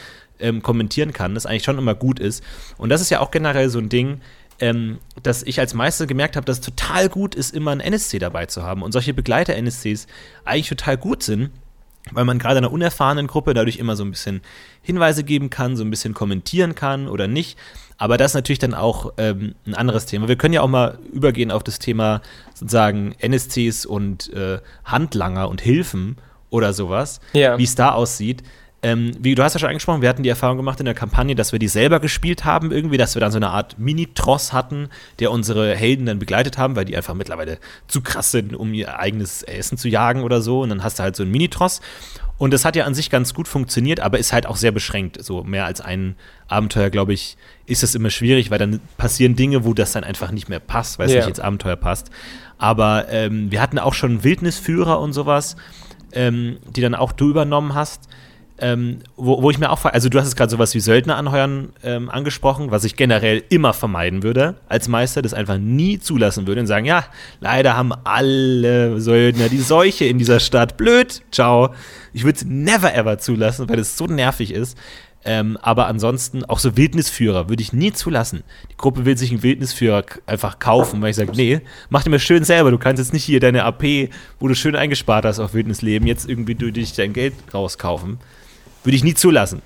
ähm, kommentieren kann, das eigentlich schon immer gut ist. Und das ist ja auch generell so ein Ding, ähm, dass ich als Meister gemerkt habe, dass es total gut ist, immer ein NSC dabei zu haben und solche Begleiter-NSCs eigentlich total gut sind, weil man gerade einer unerfahrenen Gruppe dadurch immer so ein bisschen Hinweise geben kann, so ein bisschen kommentieren kann oder nicht. Aber das ist natürlich dann auch ähm, ein anderes Thema. Wir können ja auch mal übergehen auf das Thema sozusagen NSCs und äh, Handlanger und Hilfen oder sowas, ja. wie es da aussieht. Ähm, wie du hast ja schon angesprochen, wir hatten die Erfahrung gemacht in der Kampagne, dass wir die selber gespielt haben, irgendwie, dass wir dann so eine Art Mini-Tross hatten, der unsere Helden dann begleitet haben, weil die einfach mittlerweile zu krass sind, um ihr eigenes Essen zu jagen oder so. Und dann hast du halt so einen Mini-Tross. Und das hat ja an sich ganz gut funktioniert, aber ist halt auch sehr beschränkt. So mehr als ein Abenteuer, glaube ich, ist das immer schwierig, weil dann passieren Dinge, wo das dann einfach nicht mehr passt, weil es yeah. nicht ins Abenteuer passt. Aber ähm, wir hatten auch schon Wildnisführer und sowas, ähm, die dann auch du übernommen hast. Ähm, wo, wo, ich mir auch frage, also du hast es gerade sowas wie Söldner anheuern ähm, angesprochen, was ich generell immer vermeiden würde als Meister, das einfach nie zulassen würde und sagen, ja, leider haben alle Söldner die Seuche in dieser Stadt, blöd, ciao. Ich würde es never ever zulassen, weil es so nervig ist. Ähm, aber ansonsten auch so Wildnisführer würde ich nie zulassen. Die Gruppe will sich einen Wildnisführer einfach kaufen, weil ich sage, nee, mach dir mal schön selber. Du kannst jetzt nicht hier deine AP, wo du schön eingespart hast auf Wildnisleben, jetzt irgendwie durch dein Geld rauskaufen. Würde ich nie zulassen.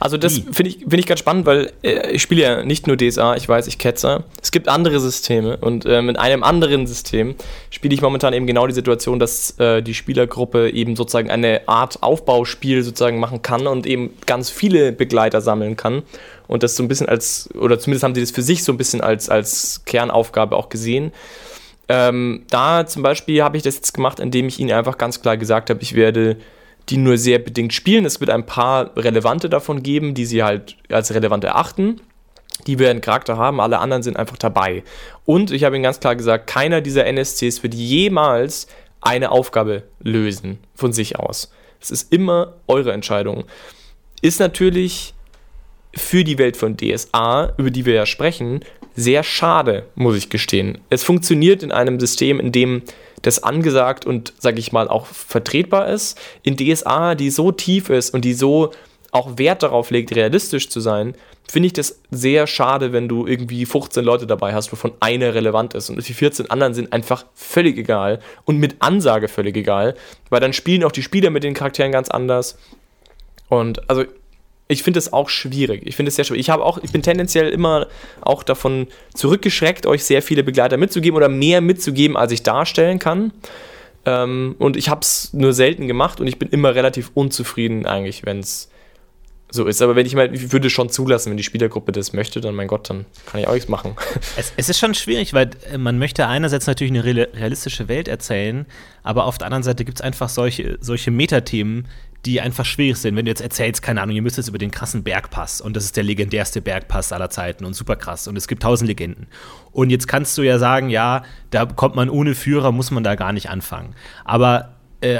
Also das finde ich, find ich ganz spannend, weil äh, ich spiele ja nicht nur DSA, ich weiß, ich ketzer. Es gibt andere Systeme und äh, mit einem anderen System spiele ich momentan eben genau die Situation, dass äh, die Spielergruppe eben sozusagen eine Art Aufbauspiel sozusagen machen kann und eben ganz viele Begleiter sammeln kann. Und das so ein bisschen als, oder zumindest haben sie das für sich so ein bisschen als, als Kernaufgabe auch gesehen. Ähm, da zum Beispiel habe ich das jetzt gemacht, indem ich ihnen einfach ganz klar gesagt habe, ich werde die nur sehr bedingt spielen. Es wird ein paar relevante davon geben, die sie halt als relevant erachten. Die werden Charakter haben, alle anderen sind einfach dabei. Und ich habe ihnen ganz klar gesagt, keiner dieser NSCs wird jemals eine Aufgabe lösen von sich aus. Es ist immer eure Entscheidung. Ist natürlich für die Welt von DSA, über die wir ja sprechen, sehr schade, muss ich gestehen. Es funktioniert in einem System, in dem das angesagt und, sage ich mal, auch vertretbar ist. In DSA, die so tief ist und die so auch Wert darauf legt, realistisch zu sein, finde ich das sehr schade, wenn du irgendwie 15 Leute dabei hast, wovon eine relevant ist und die 14 anderen sind einfach völlig egal und mit Ansage völlig egal, weil dann spielen auch die Spieler mit den Charakteren ganz anders. Und also ich finde es auch schwierig. Ich finde es sehr schwierig. Ich habe auch, ich bin tendenziell immer auch davon zurückgeschreckt, euch sehr viele Begleiter mitzugeben oder mehr mitzugeben, als ich darstellen kann. Ähm, und ich habe es nur selten gemacht und ich bin immer relativ unzufrieden eigentlich, wenn es so ist. Aber wenn ich mal, ich würde schon zulassen, wenn die Spielergruppe das möchte, dann mein Gott, dann kann ich auch nichts machen. Es, es ist schon schwierig, weil äh, man möchte einerseits natürlich eine realistische Welt erzählen, aber auf der anderen Seite gibt es einfach solche, solche Metathemen, die einfach schwierig sind. Wenn du jetzt erzählst, keine Ahnung, ihr müsst jetzt über den krassen Bergpass und das ist der legendärste Bergpass aller Zeiten und super krass und es gibt tausend Legenden. Und jetzt kannst du ja sagen, ja, da kommt man ohne Führer, muss man da gar nicht anfangen. Aber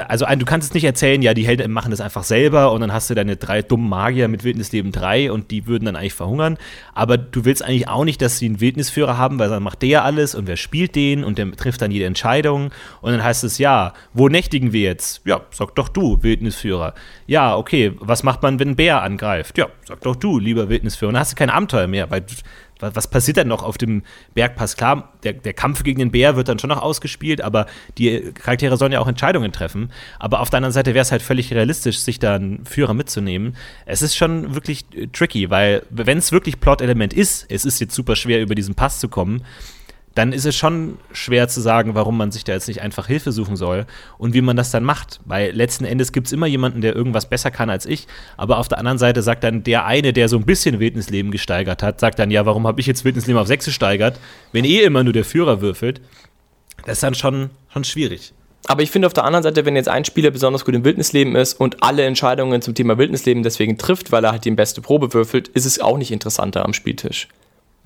also du kannst es nicht erzählen, ja, die Helden machen das einfach selber und dann hast du deine drei dummen Magier mit Wildnisleben 3 und die würden dann eigentlich verhungern. Aber du willst eigentlich auch nicht, dass sie einen Wildnisführer haben, weil dann macht der alles und wer spielt den und der trifft dann jede Entscheidung. Und dann heißt es, ja, wo nächtigen wir jetzt? Ja, sag doch du, Wildnisführer. Ja, okay, was macht man, wenn ein Bär angreift? Ja, sag doch du, lieber Wildnisführer. Und dann hast du kein Abenteuer mehr, weil was passiert dann noch auf dem Bergpass? Klar, der, der, Kampf gegen den Bär wird dann schon noch ausgespielt, aber die Charaktere sollen ja auch Entscheidungen treffen. Aber auf der anderen Seite wäre es halt völlig realistisch, sich da einen Führer mitzunehmen. Es ist schon wirklich äh, tricky, weil wenn es wirklich Plot-Element ist, es ist jetzt super schwer, über diesen Pass zu kommen, dann ist es schon schwer zu sagen, warum man sich da jetzt nicht einfach Hilfe suchen soll und wie man das dann macht. Weil letzten Endes gibt es immer jemanden, der irgendwas besser kann als ich, aber auf der anderen Seite sagt dann der eine, der so ein bisschen Wildnisleben gesteigert hat, sagt dann, ja, warum habe ich jetzt Wildnisleben auf 6 gesteigert, wenn eh immer nur der Führer würfelt. Das ist dann schon, schon schwierig. Aber ich finde auf der anderen Seite, wenn jetzt ein Spieler besonders gut im Wildnisleben ist und alle Entscheidungen zum Thema Wildnisleben deswegen trifft, weil er halt die beste Probe würfelt, ist es auch nicht interessanter am Spieltisch.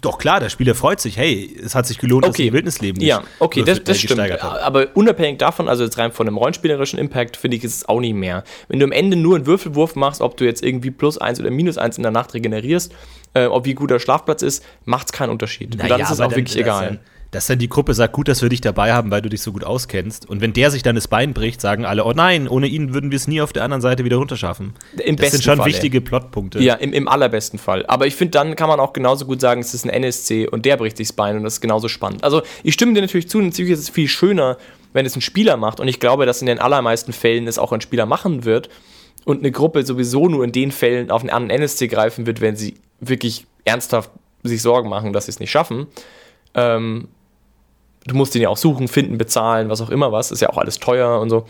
Doch klar, der Spieler freut sich. Hey, es hat sich gelohnt, okay. dass ich Wildnisleben Ja, okay, das, das stimmt. Aber unabhängig davon, also jetzt rein von einem rollenspielerischen Impact, finde ich, ist es auch nicht mehr. Wenn du am Ende nur einen Würfelwurf machst, ob du jetzt irgendwie plus eins oder minus eins in der Nacht regenerierst, äh, ob wie gut der Schlafplatz ist, macht es keinen Unterschied. Na Und dann ist es auch wirklich egal dass dann die Gruppe sagt, gut, dass wir dich dabei haben, weil du dich so gut auskennst. Und wenn der sich dann das Bein bricht, sagen alle, oh nein, ohne ihn würden wir es nie auf der anderen Seite wieder runterschaffen. Im das sind schon Fall, wichtige Plotpunkte. Ja, im, im allerbesten Fall. Aber ich finde, dann kann man auch genauso gut sagen, es ist ein NSC und der bricht sich das Bein und das ist genauso spannend. Also ich stimme dir natürlich zu, natürlich ist es viel schöner, wenn es ein Spieler macht. Und ich glaube, dass in den allermeisten Fällen es auch ein Spieler machen wird und eine Gruppe sowieso nur in den Fällen auf einen anderen NSC greifen wird, wenn sie wirklich ernsthaft sich Sorgen machen, dass sie es nicht schaffen. Ähm, du musst den ja auch suchen, finden, bezahlen, was auch immer was. Ist ja auch alles teuer und so.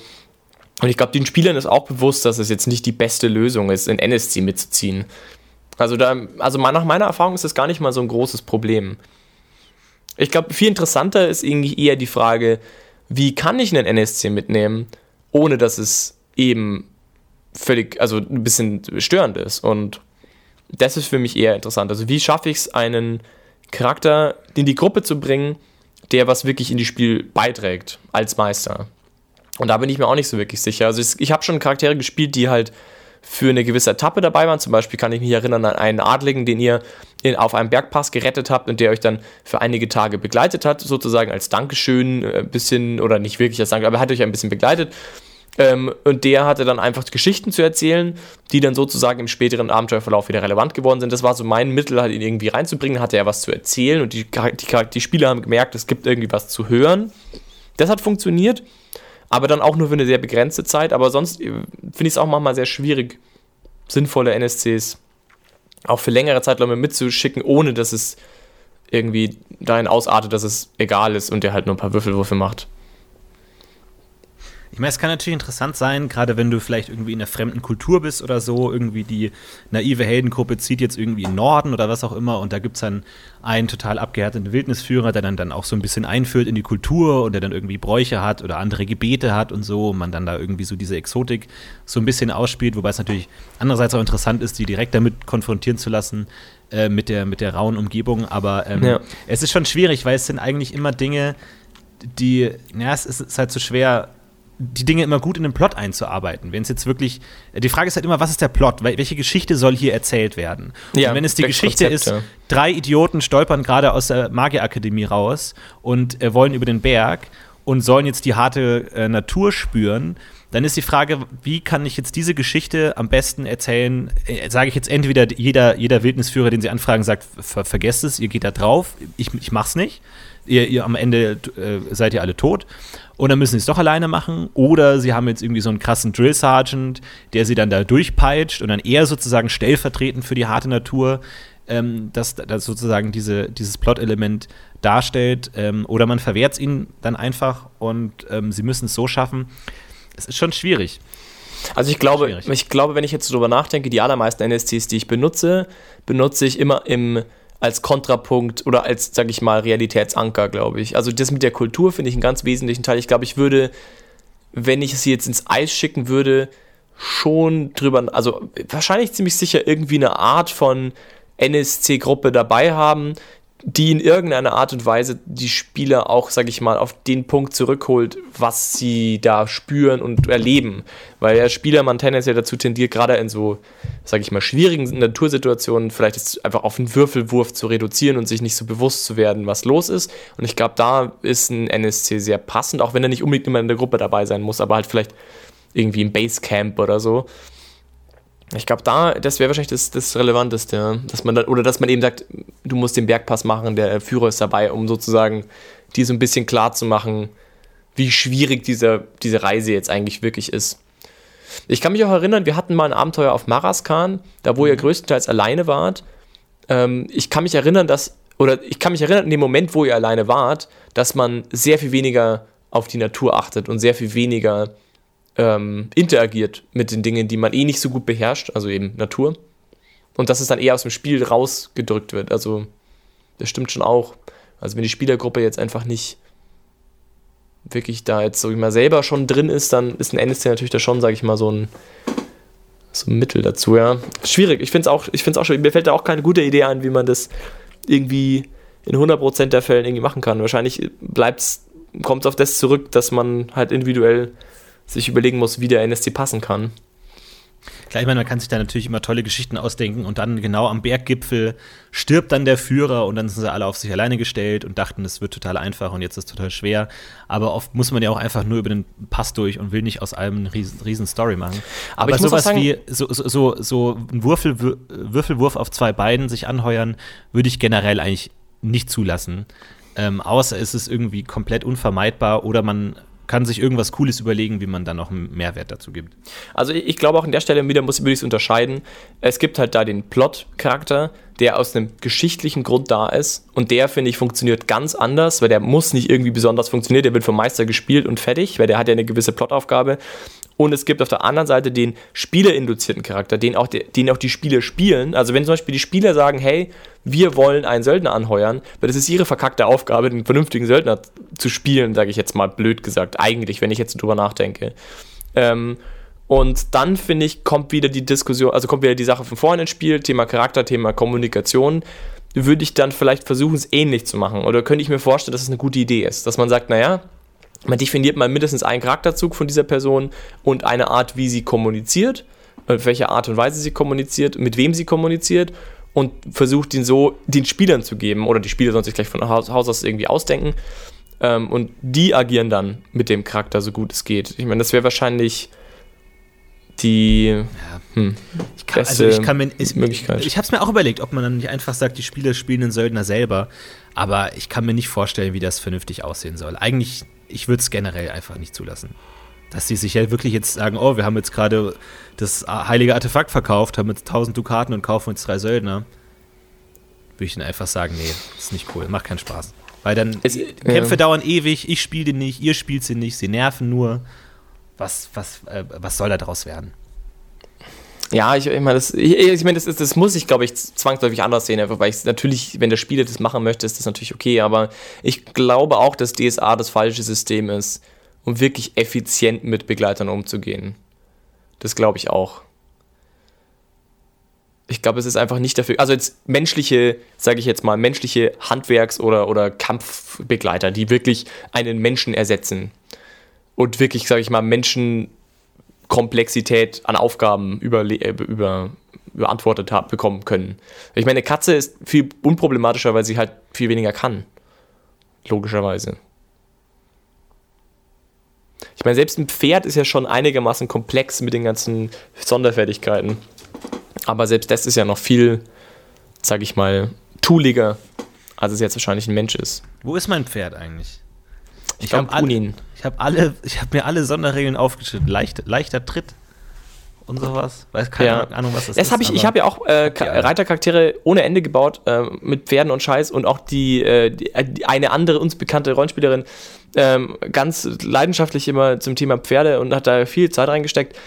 Und ich glaube, den Spielern ist auch bewusst, dass es jetzt nicht die beste Lösung ist, in NSC mitzuziehen. Also, da, also nach meiner Erfahrung ist das gar nicht mal so ein großes Problem. Ich glaube, viel interessanter ist irgendwie eher die Frage, wie kann ich einen NSC mitnehmen, ohne dass es eben völlig, also ein bisschen störend ist. Und das ist für mich eher interessant. Also, wie schaffe ich es, einen Charakter in die Gruppe zu bringen, der was wirklich in die Spiel beiträgt als Meister. Und da bin ich mir auch nicht so wirklich sicher. Also ich habe schon Charaktere gespielt, die halt für eine gewisse Etappe dabei waren. Zum Beispiel kann ich mich erinnern an einen Adligen, den ihr in, auf einem Bergpass gerettet habt und der euch dann für einige Tage begleitet hat, sozusagen als Dankeschön, ein äh, bisschen, oder nicht wirklich als Dankeschön, aber er hat euch ein bisschen begleitet. Ähm, und der hatte dann einfach Geschichten zu erzählen, die dann sozusagen im späteren Abenteuerverlauf wieder relevant geworden sind. Das war so mein Mittel, halt ihn irgendwie reinzubringen, hatte er was zu erzählen und die, die, die Spieler haben gemerkt, es gibt irgendwie was zu hören. Das hat funktioniert, aber dann auch nur für eine sehr begrenzte Zeit. Aber sonst äh, finde ich es auch manchmal sehr schwierig, sinnvolle NSCs auch für längere Zeiträume mitzuschicken, ohne dass es irgendwie dahin ausartet, dass es egal ist und der halt nur ein paar Würfelwürfe macht. Ich meine, es kann natürlich interessant sein, gerade wenn du vielleicht irgendwie in einer fremden Kultur bist oder so, irgendwie die naive Heldengruppe zieht jetzt irgendwie in Norden oder was auch immer und da gibt es dann einen total abgehärteten Wildnisführer, der dann, dann auch so ein bisschen einführt in die Kultur und der dann irgendwie Bräuche hat oder andere Gebete hat und so und man dann da irgendwie so diese Exotik so ein bisschen ausspielt, wobei es natürlich andererseits auch interessant ist, die direkt damit konfrontieren zu lassen, äh, mit, der, mit der rauen Umgebung, aber ähm, ja. es ist schon schwierig, weil es sind eigentlich immer Dinge, die, ja, es ist halt so schwer, die Dinge immer gut in den Plot einzuarbeiten. Wenn es jetzt wirklich, die Frage ist halt immer, was ist der Plot? Welche Geschichte soll hier erzählt werden? Ja, und wenn es die Geschichte Konzept, ist, ja. drei Idioten stolpern gerade aus der Magierakademie raus und äh, wollen über den Berg und sollen jetzt die harte äh, Natur spüren, dann ist die Frage, wie kann ich jetzt diese Geschichte am besten erzählen? Äh, Sage ich jetzt entweder jeder, jeder Wildnisführer, den sie anfragen, sagt, ver vergesst es, ihr geht da drauf, ich, ich mach's nicht. Ihr, ihr am Ende äh, seid ihr alle tot. Und dann müssen sie es doch alleine machen. Oder sie haben jetzt irgendwie so einen krassen Drill Sergeant, der sie dann da durchpeitscht und dann eher sozusagen stellvertretend für die harte Natur ähm, das, das sozusagen diese, dieses Plot-Element darstellt. Ähm, oder man verwehrt es ihnen dann einfach und ähm, sie müssen es so schaffen. Es ist schon schwierig. Also ich glaube, ich glaube, wenn ich jetzt darüber nachdenke, die allermeisten NSCs, die ich benutze, benutze ich immer im als Kontrapunkt oder als, sag ich mal, Realitätsanker, glaube ich. Also das mit der Kultur finde ich einen ganz wesentlichen Teil. Ich glaube, ich würde, wenn ich sie jetzt ins Eis schicken würde, schon drüber, also wahrscheinlich ziemlich sicher irgendwie eine Art von NSC-Gruppe dabei haben, die in irgendeiner Art und Weise die Spieler auch, sag ich mal, auf den Punkt zurückholt, was sie da spüren und erleben. Weil der Spieler man tendenziell dazu tendiert, gerade in so, sag ich mal, schwierigen Natursituationen vielleicht jetzt einfach auf einen Würfelwurf zu reduzieren und sich nicht so bewusst zu werden, was los ist. Und ich glaube, da ist ein NSC sehr passend, auch wenn er nicht unbedingt immer in der Gruppe dabei sein muss, aber halt vielleicht irgendwie im Basecamp oder so. Ich glaube, da, das wäre wahrscheinlich das, das Relevanteste, dass man dann, oder dass man eben sagt, du musst den Bergpass machen, der Führer ist dabei, um sozusagen die so ein bisschen klar zu machen, wie schwierig diese, diese Reise jetzt eigentlich wirklich ist. Ich kann mich auch erinnern, wir hatten mal ein Abenteuer auf Maraskan, da wo ihr mhm. größtenteils alleine wart. Ähm, ich kann mich erinnern, dass, oder ich kann mich erinnern, in dem Moment, wo ihr alleine wart, dass man sehr viel weniger auf die Natur achtet und sehr viel weniger ähm, interagiert mit den Dingen, die man eh nicht so gut beherrscht, also eben Natur. Und dass es dann eher aus dem Spiel rausgedrückt wird. Also, das stimmt schon auch. Also, wenn die Spielergruppe jetzt einfach nicht wirklich da jetzt, so wie man selber schon drin ist, dann ist ein NSC natürlich da schon, sage ich mal, so ein, so ein Mittel dazu, ja. Schwierig. Ich finde es auch, ich auch schwierig. Mir fällt da auch keine gute Idee ein, wie man das irgendwie in 100% der Fällen irgendwie machen kann. Wahrscheinlich kommt es auf das zurück, dass man halt individuell sich überlegen muss, wie der NSC passen kann. Klar, ich meine, man kann sich da natürlich immer tolle Geschichten ausdenken und dann genau am Berggipfel stirbt dann der Führer und dann sind sie alle auf sich alleine gestellt und dachten, es wird total einfach und jetzt ist es total schwer. Aber oft muss man ja auch einfach nur über den Pass durch und will nicht aus allem eine riesen, riesen Story machen. Aber, Aber sowas sagen, wie so, so, so, so ein Würfel, Würfelwurf auf zwei Beinen sich anheuern, würde ich generell eigentlich nicht zulassen. Ähm, außer es ist irgendwie komplett unvermeidbar oder man kann sich irgendwas Cooles überlegen, wie man dann noch einen Mehrwert dazu gibt. Also ich glaube auch an der Stelle wieder muss ich unterscheiden. Es gibt halt da den Plot-Charakter, der aus einem geschichtlichen Grund da ist und der, finde ich, funktioniert ganz anders, weil der muss nicht irgendwie besonders funktionieren, der wird vom Meister gespielt und fertig, weil der hat ja eine gewisse Plotaufgabe und es gibt auf der anderen Seite den spielerinduzierten Charakter, den auch, den auch die Spieler spielen. Also wenn zum Beispiel die Spieler sagen, hey, wir wollen einen Söldner anheuern, weil das ist ihre verkackte Aufgabe, den vernünftigen Söldner zu spielen, sage ich jetzt mal blöd gesagt, eigentlich, wenn ich jetzt drüber nachdenke. Ähm, und dann finde ich, kommt wieder die Diskussion, also kommt wieder die Sache von vorhin ins Spiel, Thema Charakter, Thema Kommunikation. Würde ich dann vielleicht versuchen, es ähnlich zu machen. Oder könnte ich mir vorstellen, dass es eine gute Idee ist, dass man sagt, naja, man definiert mal mindestens einen Charakterzug von dieser Person und eine Art, wie sie kommuniziert, auf äh, welche Art und Weise sie kommuniziert, mit wem sie kommuniziert und versucht ihn so den Spielern zu geben oder die Spieler sollen sich gleich von Haus, aus irgendwie ausdenken ähm, und die agieren dann mit dem Charakter so gut es geht. Ich meine, das wäre wahrscheinlich die ja. hm, ich kann, also ich kann mir, ist, Möglichkeit. Ich habe es mir auch überlegt, ob man dann nicht einfach sagt, die Spieler spielen den Söldner selber, aber ich kann mir nicht vorstellen, wie das vernünftig aussehen soll. Eigentlich ich würde es generell einfach nicht zulassen. Dass sie sich ja wirklich jetzt sagen, oh, wir haben jetzt gerade das heilige Artefakt verkauft, haben jetzt 1000 Dukaten und kaufen jetzt drei Söldner. Würde ich dann einfach sagen, nee, ist nicht cool, macht keinen Spaß. Weil dann es, Kämpfe äh, dauern ewig, ich spiele den nicht, ihr spielt sie nicht, sie nerven nur. Was, was, äh, was soll da draus werden? Ja, ich, ich meine, das, ich, ich mein, das, das muss ich, glaube ich, zwangsläufig anders sehen, einfach weil ich natürlich, wenn der Spieler das machen möchte, ist das natürlich okay, aber ich glaube auch, dass DSA das falsche System ist, um wirklich effizient mit Begleitern umzugehen. Das glaube ich auch. Ich glaube, es ist einfach nicht dafür. Also jetzt menschliche, sage ich jetzt mal, menschliche Handwerks- oder, oder Kampfbegleiter, die wirklich einen Menschen ersetzen und wirklich, sage ich mal, Menschenkomplexität an Aufgaben über, äh, über, beantwortet haben, bekommen können. Ich meine, eine Katze ist viel unproblematischer, weil sie halt viel weniger kann. Logischerweise. Ich meine, selbst ein Pferd ist ja schon einigermaßen komplex mit den ganzen Sonderfertigkeiten. Aber selbst das ist ja noch viel, sag ich mal, tooliger, als es jetzt wahrscheinlich ein Mensch ist. Wo ist mein Pferd eigentlich? Ich, ich habe alle, ich hab alle, ich habe mir alle Sonderregeln aufgeschrieben. Leicht, leichter Tritt und sowas. Weiß keine ja. Ahnung, was das, das ist. Hab ich ich habe ja auch äh, Reitercharaktere ohne Ende gebaut äh, mit Pferden und Scheiß und auch die, äh, die, äh, eine andere uns bekannte Rollenspielerin ähm, ganz leidenschaftlich immer zum Thema Pferde und hat da viel Zeit reingesteckt.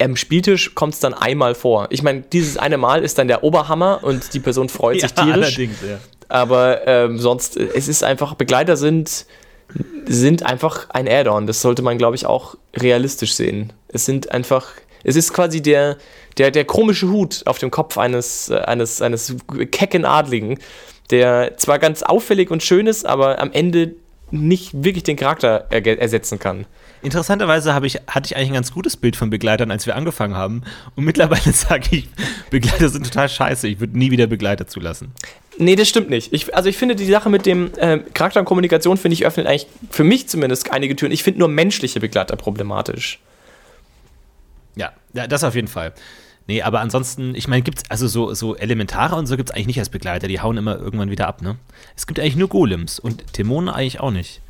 Am Spieltisch kommt es dann einmal vor. Ich meine, dieses eine Mal ist dann der Oberhammer und die Person freut ja, sich tierisch. Allerdings, ja. Aber ähm, sonst, es ist einfach, Begleiter sind, sind einfach ein Add-on. Das sollte man, glaube ich, auch realistisch sehen. Es sind einfach, es ist quasi der, der, der komische Hut auf dem Kopf eines, äh, eines, eines kecken Adligen, der zwar ganz auffällig und schön ist, aber am Ende nicht wirklich den Charakter ersetzen kann. Interessanterweise ich, hatte ich eigentlich ein ganz gutes Bild von Begleitern, als wir angefangen haben. Und mittlerweile sage ich, Begleiter sind total scheiße. Ich würde nie wieder Begleiter zulassen. Nee, das stimmt nicht. Ich, also ich finde die Sache mit dem äh, Charakter und Kommunikation, finde ich, öffnet eigentlich für mich zumindest einige Türen. Ich finde nur menschliche Begleiter problematisch. Ja, ja, das auf jeden Fall. Nee, aber ansonsten, ich meine, gibt's also so, so Elementare und so gibt es eigentlich nicht als Begleiter. Die hauen immer irgendwann wieder ab, ne? Es gibt eigentlich nur Golems und Dämonen eigentlich auch nicht.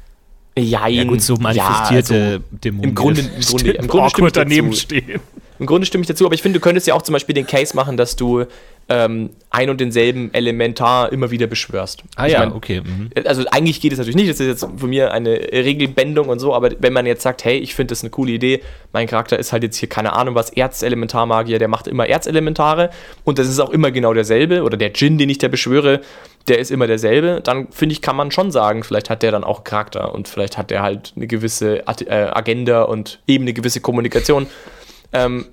Ja, ja gut, so manifestierte ja, also Dämonen. Im Grunde, im Grunde, im Grunde stimme ich daneben dazu. stehen. Im Grunde stimme ich dazu, aber ich finde, du könntest ja auch zum Beispiel den Case machen, dass du ähm, ein und denselben Elementar immer wieder beschwörst. Ah ich ja, mein, okay. Mhm. Also eigentlich geht es natürlich nicht, das ist jetzt von mir eine Regelbendung und so, aber wenn man jetzt sagt, hey, ich finde das eine coole Idee, mein Charakter ist halt jetzt hier, keine Ahnung was, Erzelementarmagier, der macht immer Erzelementare und das ist auch immer genau derselbe oder der Djinn, den ich da beschwöre, der ist immer derselbe, dann finde ich, kann man schon sagen, vielleicht hat der dann auch Charakter und vielleicht hat der halt eine gewisse äh, Agenda und eben eine gewisse Kommunikation. Ähm,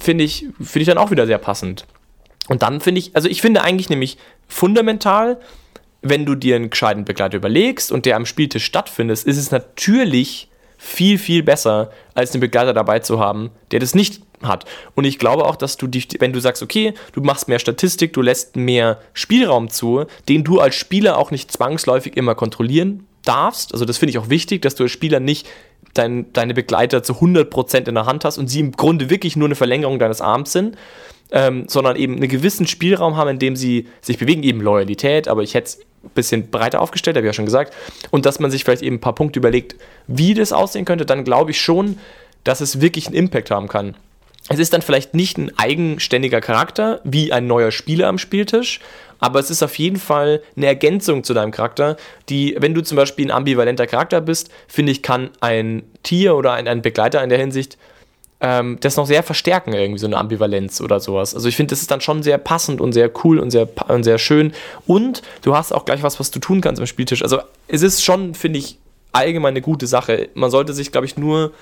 finde ich, find ich dann auch wieder sehr passend. Und dann finde ich, also ich finde eigentlich nämlich fundamental, wenn du dir einen gescheiten Begleiter überlegst und der am Spieltisch stattfindet, ist es natürlich viel, viel besser, als einen Begleiter dabei zu haben, der das nicht hat. Und ich glaube auch, dass du dich, wenn du sagst, okay, du machst mehr Statistik, du lässt mehr Spielraum zu, den du als Spieler auch nicht zwangsläufig immer kontrollieren darfst. Also das finde ich auch wichtig, dass du als Spieler nicht dein, deine Begleiter zu 100% in der Hand hast und sie im Grunde wirklich nur eine Verlängerung deines Arms sind, ähm, sondern eben einen gewissen Spielraum haben, in dem sie sich bewegen, eben Loyalität, aber ich hätte es ein bisschen breiter aufgestellt, habe ich ja schon gesagt, und dass man sich vielleicht eben ein paar Punkte überlegt, wie das aussehen könnte, dann glaube ich schon, dass es wirklich einen Impact haben kann. Es ist dann vielleicht nicht ein eigenständiger Charakter wie ein neuer Spieler am Spieltisch, aber es ist auf jeden Fall eine Ergänzung zu deinem Charakter, die, wenn du zum Beispiel ein ambivalenter Charakter bist, finde ich, kann ein Tier oder ein, ein Begleiter in der Hinsicht ähm, das noch sehr verstärken, irgendwie so eine Ambivalenz oder sowas. Also ich finde, das ist dann schon sehr passend und sehr cool und sehr, und sehr schön. Und du hast auch gleich was, was du tun kannst am Spieltisch. Also es ist schon, finde ich, allgemein eine gute Sache. Man sollte sich, glaube ich, nur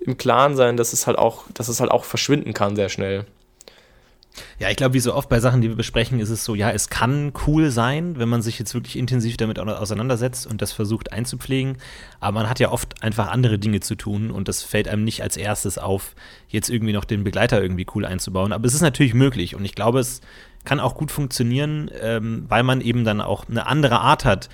im Klaren sein, dass es halt auch, dass es halt auch verschwinden kann sehr schnell. Ja, ich glaube, wie so oft bei Sachen, die wir besprechen, ist es so, ja, es kann cool sein, wenn man sich jetzt wirklich intensiv damit auseinandersetzt und das versucht einzupflegen. Aber man hat ja oft einfach andere Dinge zu tun und das fällt einem nicht als erstes auf, jetzt irgendwie noch den Begleiter irgendwie cool einzubauen. Aber es ist natürlich möglich und ich glaube, es kann auch gut funktionieren, ähm, weil man eben dann auch eine andere Art hat,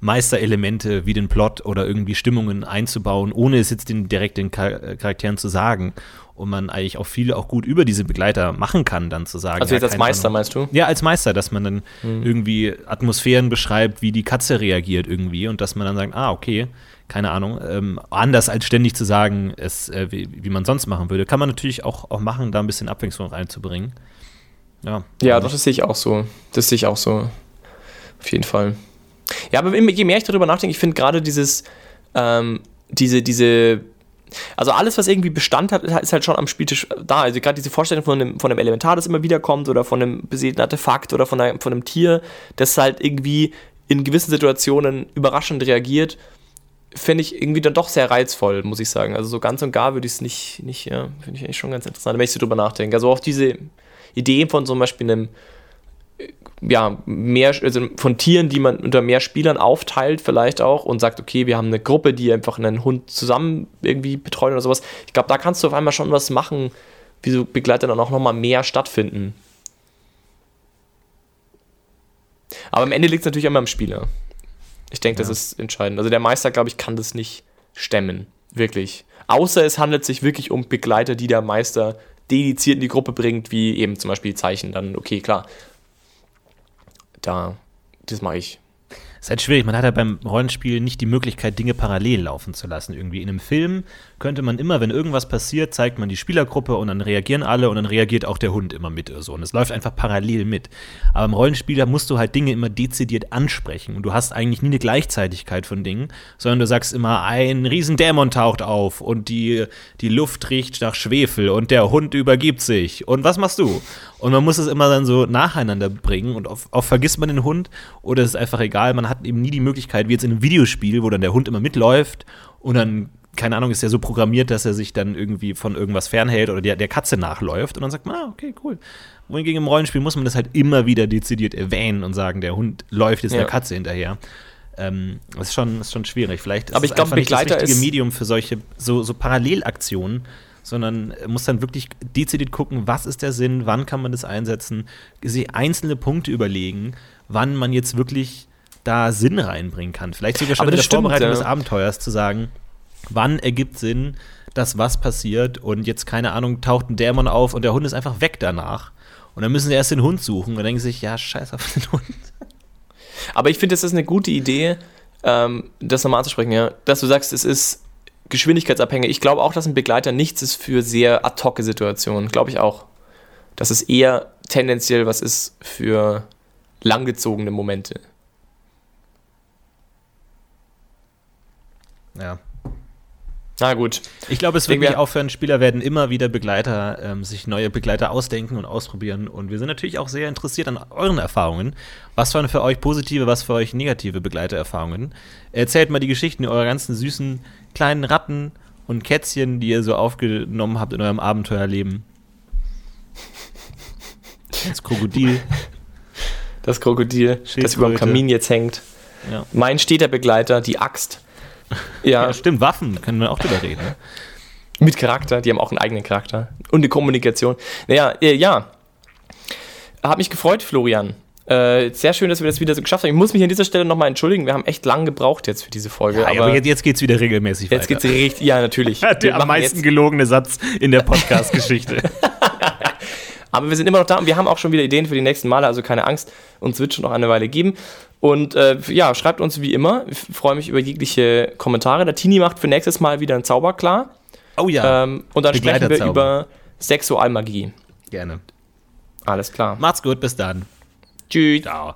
Meisterelemente wie den Plot oder irgendwie Stimmungen einzubauen, ohne es jetzt den, direkt den Charakteren zu sagen und man eigentlich auch viele auch gut über diese Begleiter machen kann, dann zu sagen. Also jetzt als Meister Ahnung. meinst du? Ja, als Meister, dass man dann mhm. irgendwie Atmosphären beschreibt, wie die Katze reagiert irgendwie und dass man dann sagt, ah, okay, keine Ahnung, ähm, anders als ständig zu sagen, es, äh, wie, wie, man sonst machen würde. Kann man natürlich auch, auch machen, da ein bisschen Abwechslung reinzubringen. Ja, ja doch, das sehe ich auch so. Das sehe ich auch so. Auf jeden Fall. Ja, aber je mehr ich darüber nachdenke, ich finde gerade dieses, ähm, diese, diese, also alles, was irgendwie Bestand hat, ist halt schon am Spieltisch da. Also gerade diese Vorstellung von einem, von einem Elementar, das immer wieder kommt, oder von einem beseelten Artefakt oder von einem, von einem Tier, das halt irgendwie in gewissen Situationen überraschend reagiert, finde ich irgendwie dann doch sehr reizvoll, muss ich sagen. Also so ganz und gar würde ich es nicht, nicht ja, finde ich eigentlich schon ganz interessant, wenn ich so drüber nachdenke. Also auch diese Idee von zum Beispiel einem ja, mehr, also von Tieren, die man unter mehr Spielern aufteilt, vielleicht auch und sagt, okay, wir haben eine Gruppe, die einfach einen Hund zusammen irgendwie betreuen oder sowas. Ich glaube, da kannst du auf einmal schon was machen, wie so Begleiter dann auch nochmal mehr stattfinden. Aber am Ende liegt es natürlich immer am Spieler. Ich denke, ja. das ist entscheidend. Also der Meister, glaube ich, kann das nicht stemmen. Wirklich. Außer es handelt sich wirklich um Begleiter, die der Meister dediziert in die Gruppe bringt, wie eben zum Beispiel Zeichen. Dann, okay, klar, da, das mache ich. Ist halt schwierig, man hat ja beim Rollenspiel nicht die Möglichkeit, Dinge parallel laufen zu lassen. Irgendwie in einem Film könnte man immer, wenn irgendwas passiert, zeigt man die Spielergruppe und dann reagieren alle und dann reagiert auch der Hund immer mit oder so. Und es läuft einfach parallel mit. Aber im Rollenspiel musst du halt Dinge immer dezidiert ansprechen und du hast eigentlich nie eine Gleichzeitigkeit von Dingen, sondern du sagst immer, ein Riesendämon taucht auf und die, die Luft riecht nach Schwefel und der Hund übergibt sich. Und was machst du? Und man muss es immer dann so nacheinander bringen und oft, oft vergisst man den Hund oder es ist einfach egal. Man hat eben nie die Möglichkeit, wie jetzt in einem Videospiel, wo dann der Hund immer mitläuft und dann, keine Ahnung, ist er so programmiert, dass er sich dann irgendwie von irgendwas fernhält oder der, der Katze nachläuft und dann sagt man, ah, okay, cool. Wohingegen im Rollenspiel muss man das halt immer wieder dezidiert erwähnen und sagen, der Hund läuft jetzt ja. der Katze hinterher. Ähm, das ist schon, ist schon schwierig. Vielleicht ist Aber ich glaube, Begleiter das richtige Medium für solche so, so Parallelaktionen sondern muss dann wirklich dezidiert gucken, was ist der Sinn, wann kann man das einsetzen, sich einzelne Punkte überlegen, wann man jetzt wirklich da Sinn reinbringen kann. Vielleicht sogar schon in der stimmt, Vorbereitung ja. des Abenteuers zu sagen, wann ergibt Sinn, dass was passiert und jetzt, keine Ahnung, taucht ein Dämon auf und der Hund ist einfach weg danach. Und dann müssen sie erst den Hund suchen und denken sich, ja, scheiß auf den Hund. Aber ich finde, das ist eine gute Idee, ähm, das nochmal anzusprechen, ja. Dass du sagst, es ist geschwindigkeitsabhängig. Ich glaube auch, dass ein Begleiter nichts ist für sehr ad hoc Situationen. Glaube ich auch. Dass es eher tendenziell was ist für langgezogene Momente. Ja. Na gut. Ich glaube, es wird nicht aufhören. Spieler werden immer wieder Begleiter, ähm, sich neue Begleiter ausdenken und ausprobieren. Und wir sind natürlich auch sehr interessiert an euren Erfahrungen. Was waren für euch positive, was für euch negative Begleitererfahrungen? Erzählt mal die Geschichten eurer ganzen süßen kleinen Ratten und Kätzchen, die ihr so aufgenommen habt in eurem Abenteuerleben. Das Krokodil. Das Krokodil, das über dem Kamin jetzt hängt. Ja. Mein steter Begleiter, die Axt. Ja. ja, stimmt, Waffen können wir auch drüber reden. Ne? Mit Charakter, die haben auch einen eigenen Charakter. Und eine Kommunikation. Naja, äh, ja. Hat mich gefreut, Florian. Äh, sehr schön, dass wir das wieder so geschafft haben. Ich muss mich an dieser Stelle nochmal entschuldigen. Wir haben echt lang gebraucht jetzt für diese Folge. Ja, aber, aber jetzt, jetzt geht es wieder regelmäßig jetzt weiter. Jetzt geht es richtig, ja, natürlich. Der am meisten gelogene Satz in der Podcast-Geschichte. aber wir sind immer noch da und wir haben auch schon wieder Ideen für die nächsten Male, also keine Angst. Uns wird schon noch eine Weile geben. Und äh, ja, schreibt uns wie immer. Ich freue mich über jegliche Kommentare. Der Tini macht für nächstes Mal wieder einen Zauber klar. Oh ja. Ähm, und dann sprechen wir über Sexualmagie. Gerne. Alles klar. Macht's gut, bis dann. Tschüss. Ciao.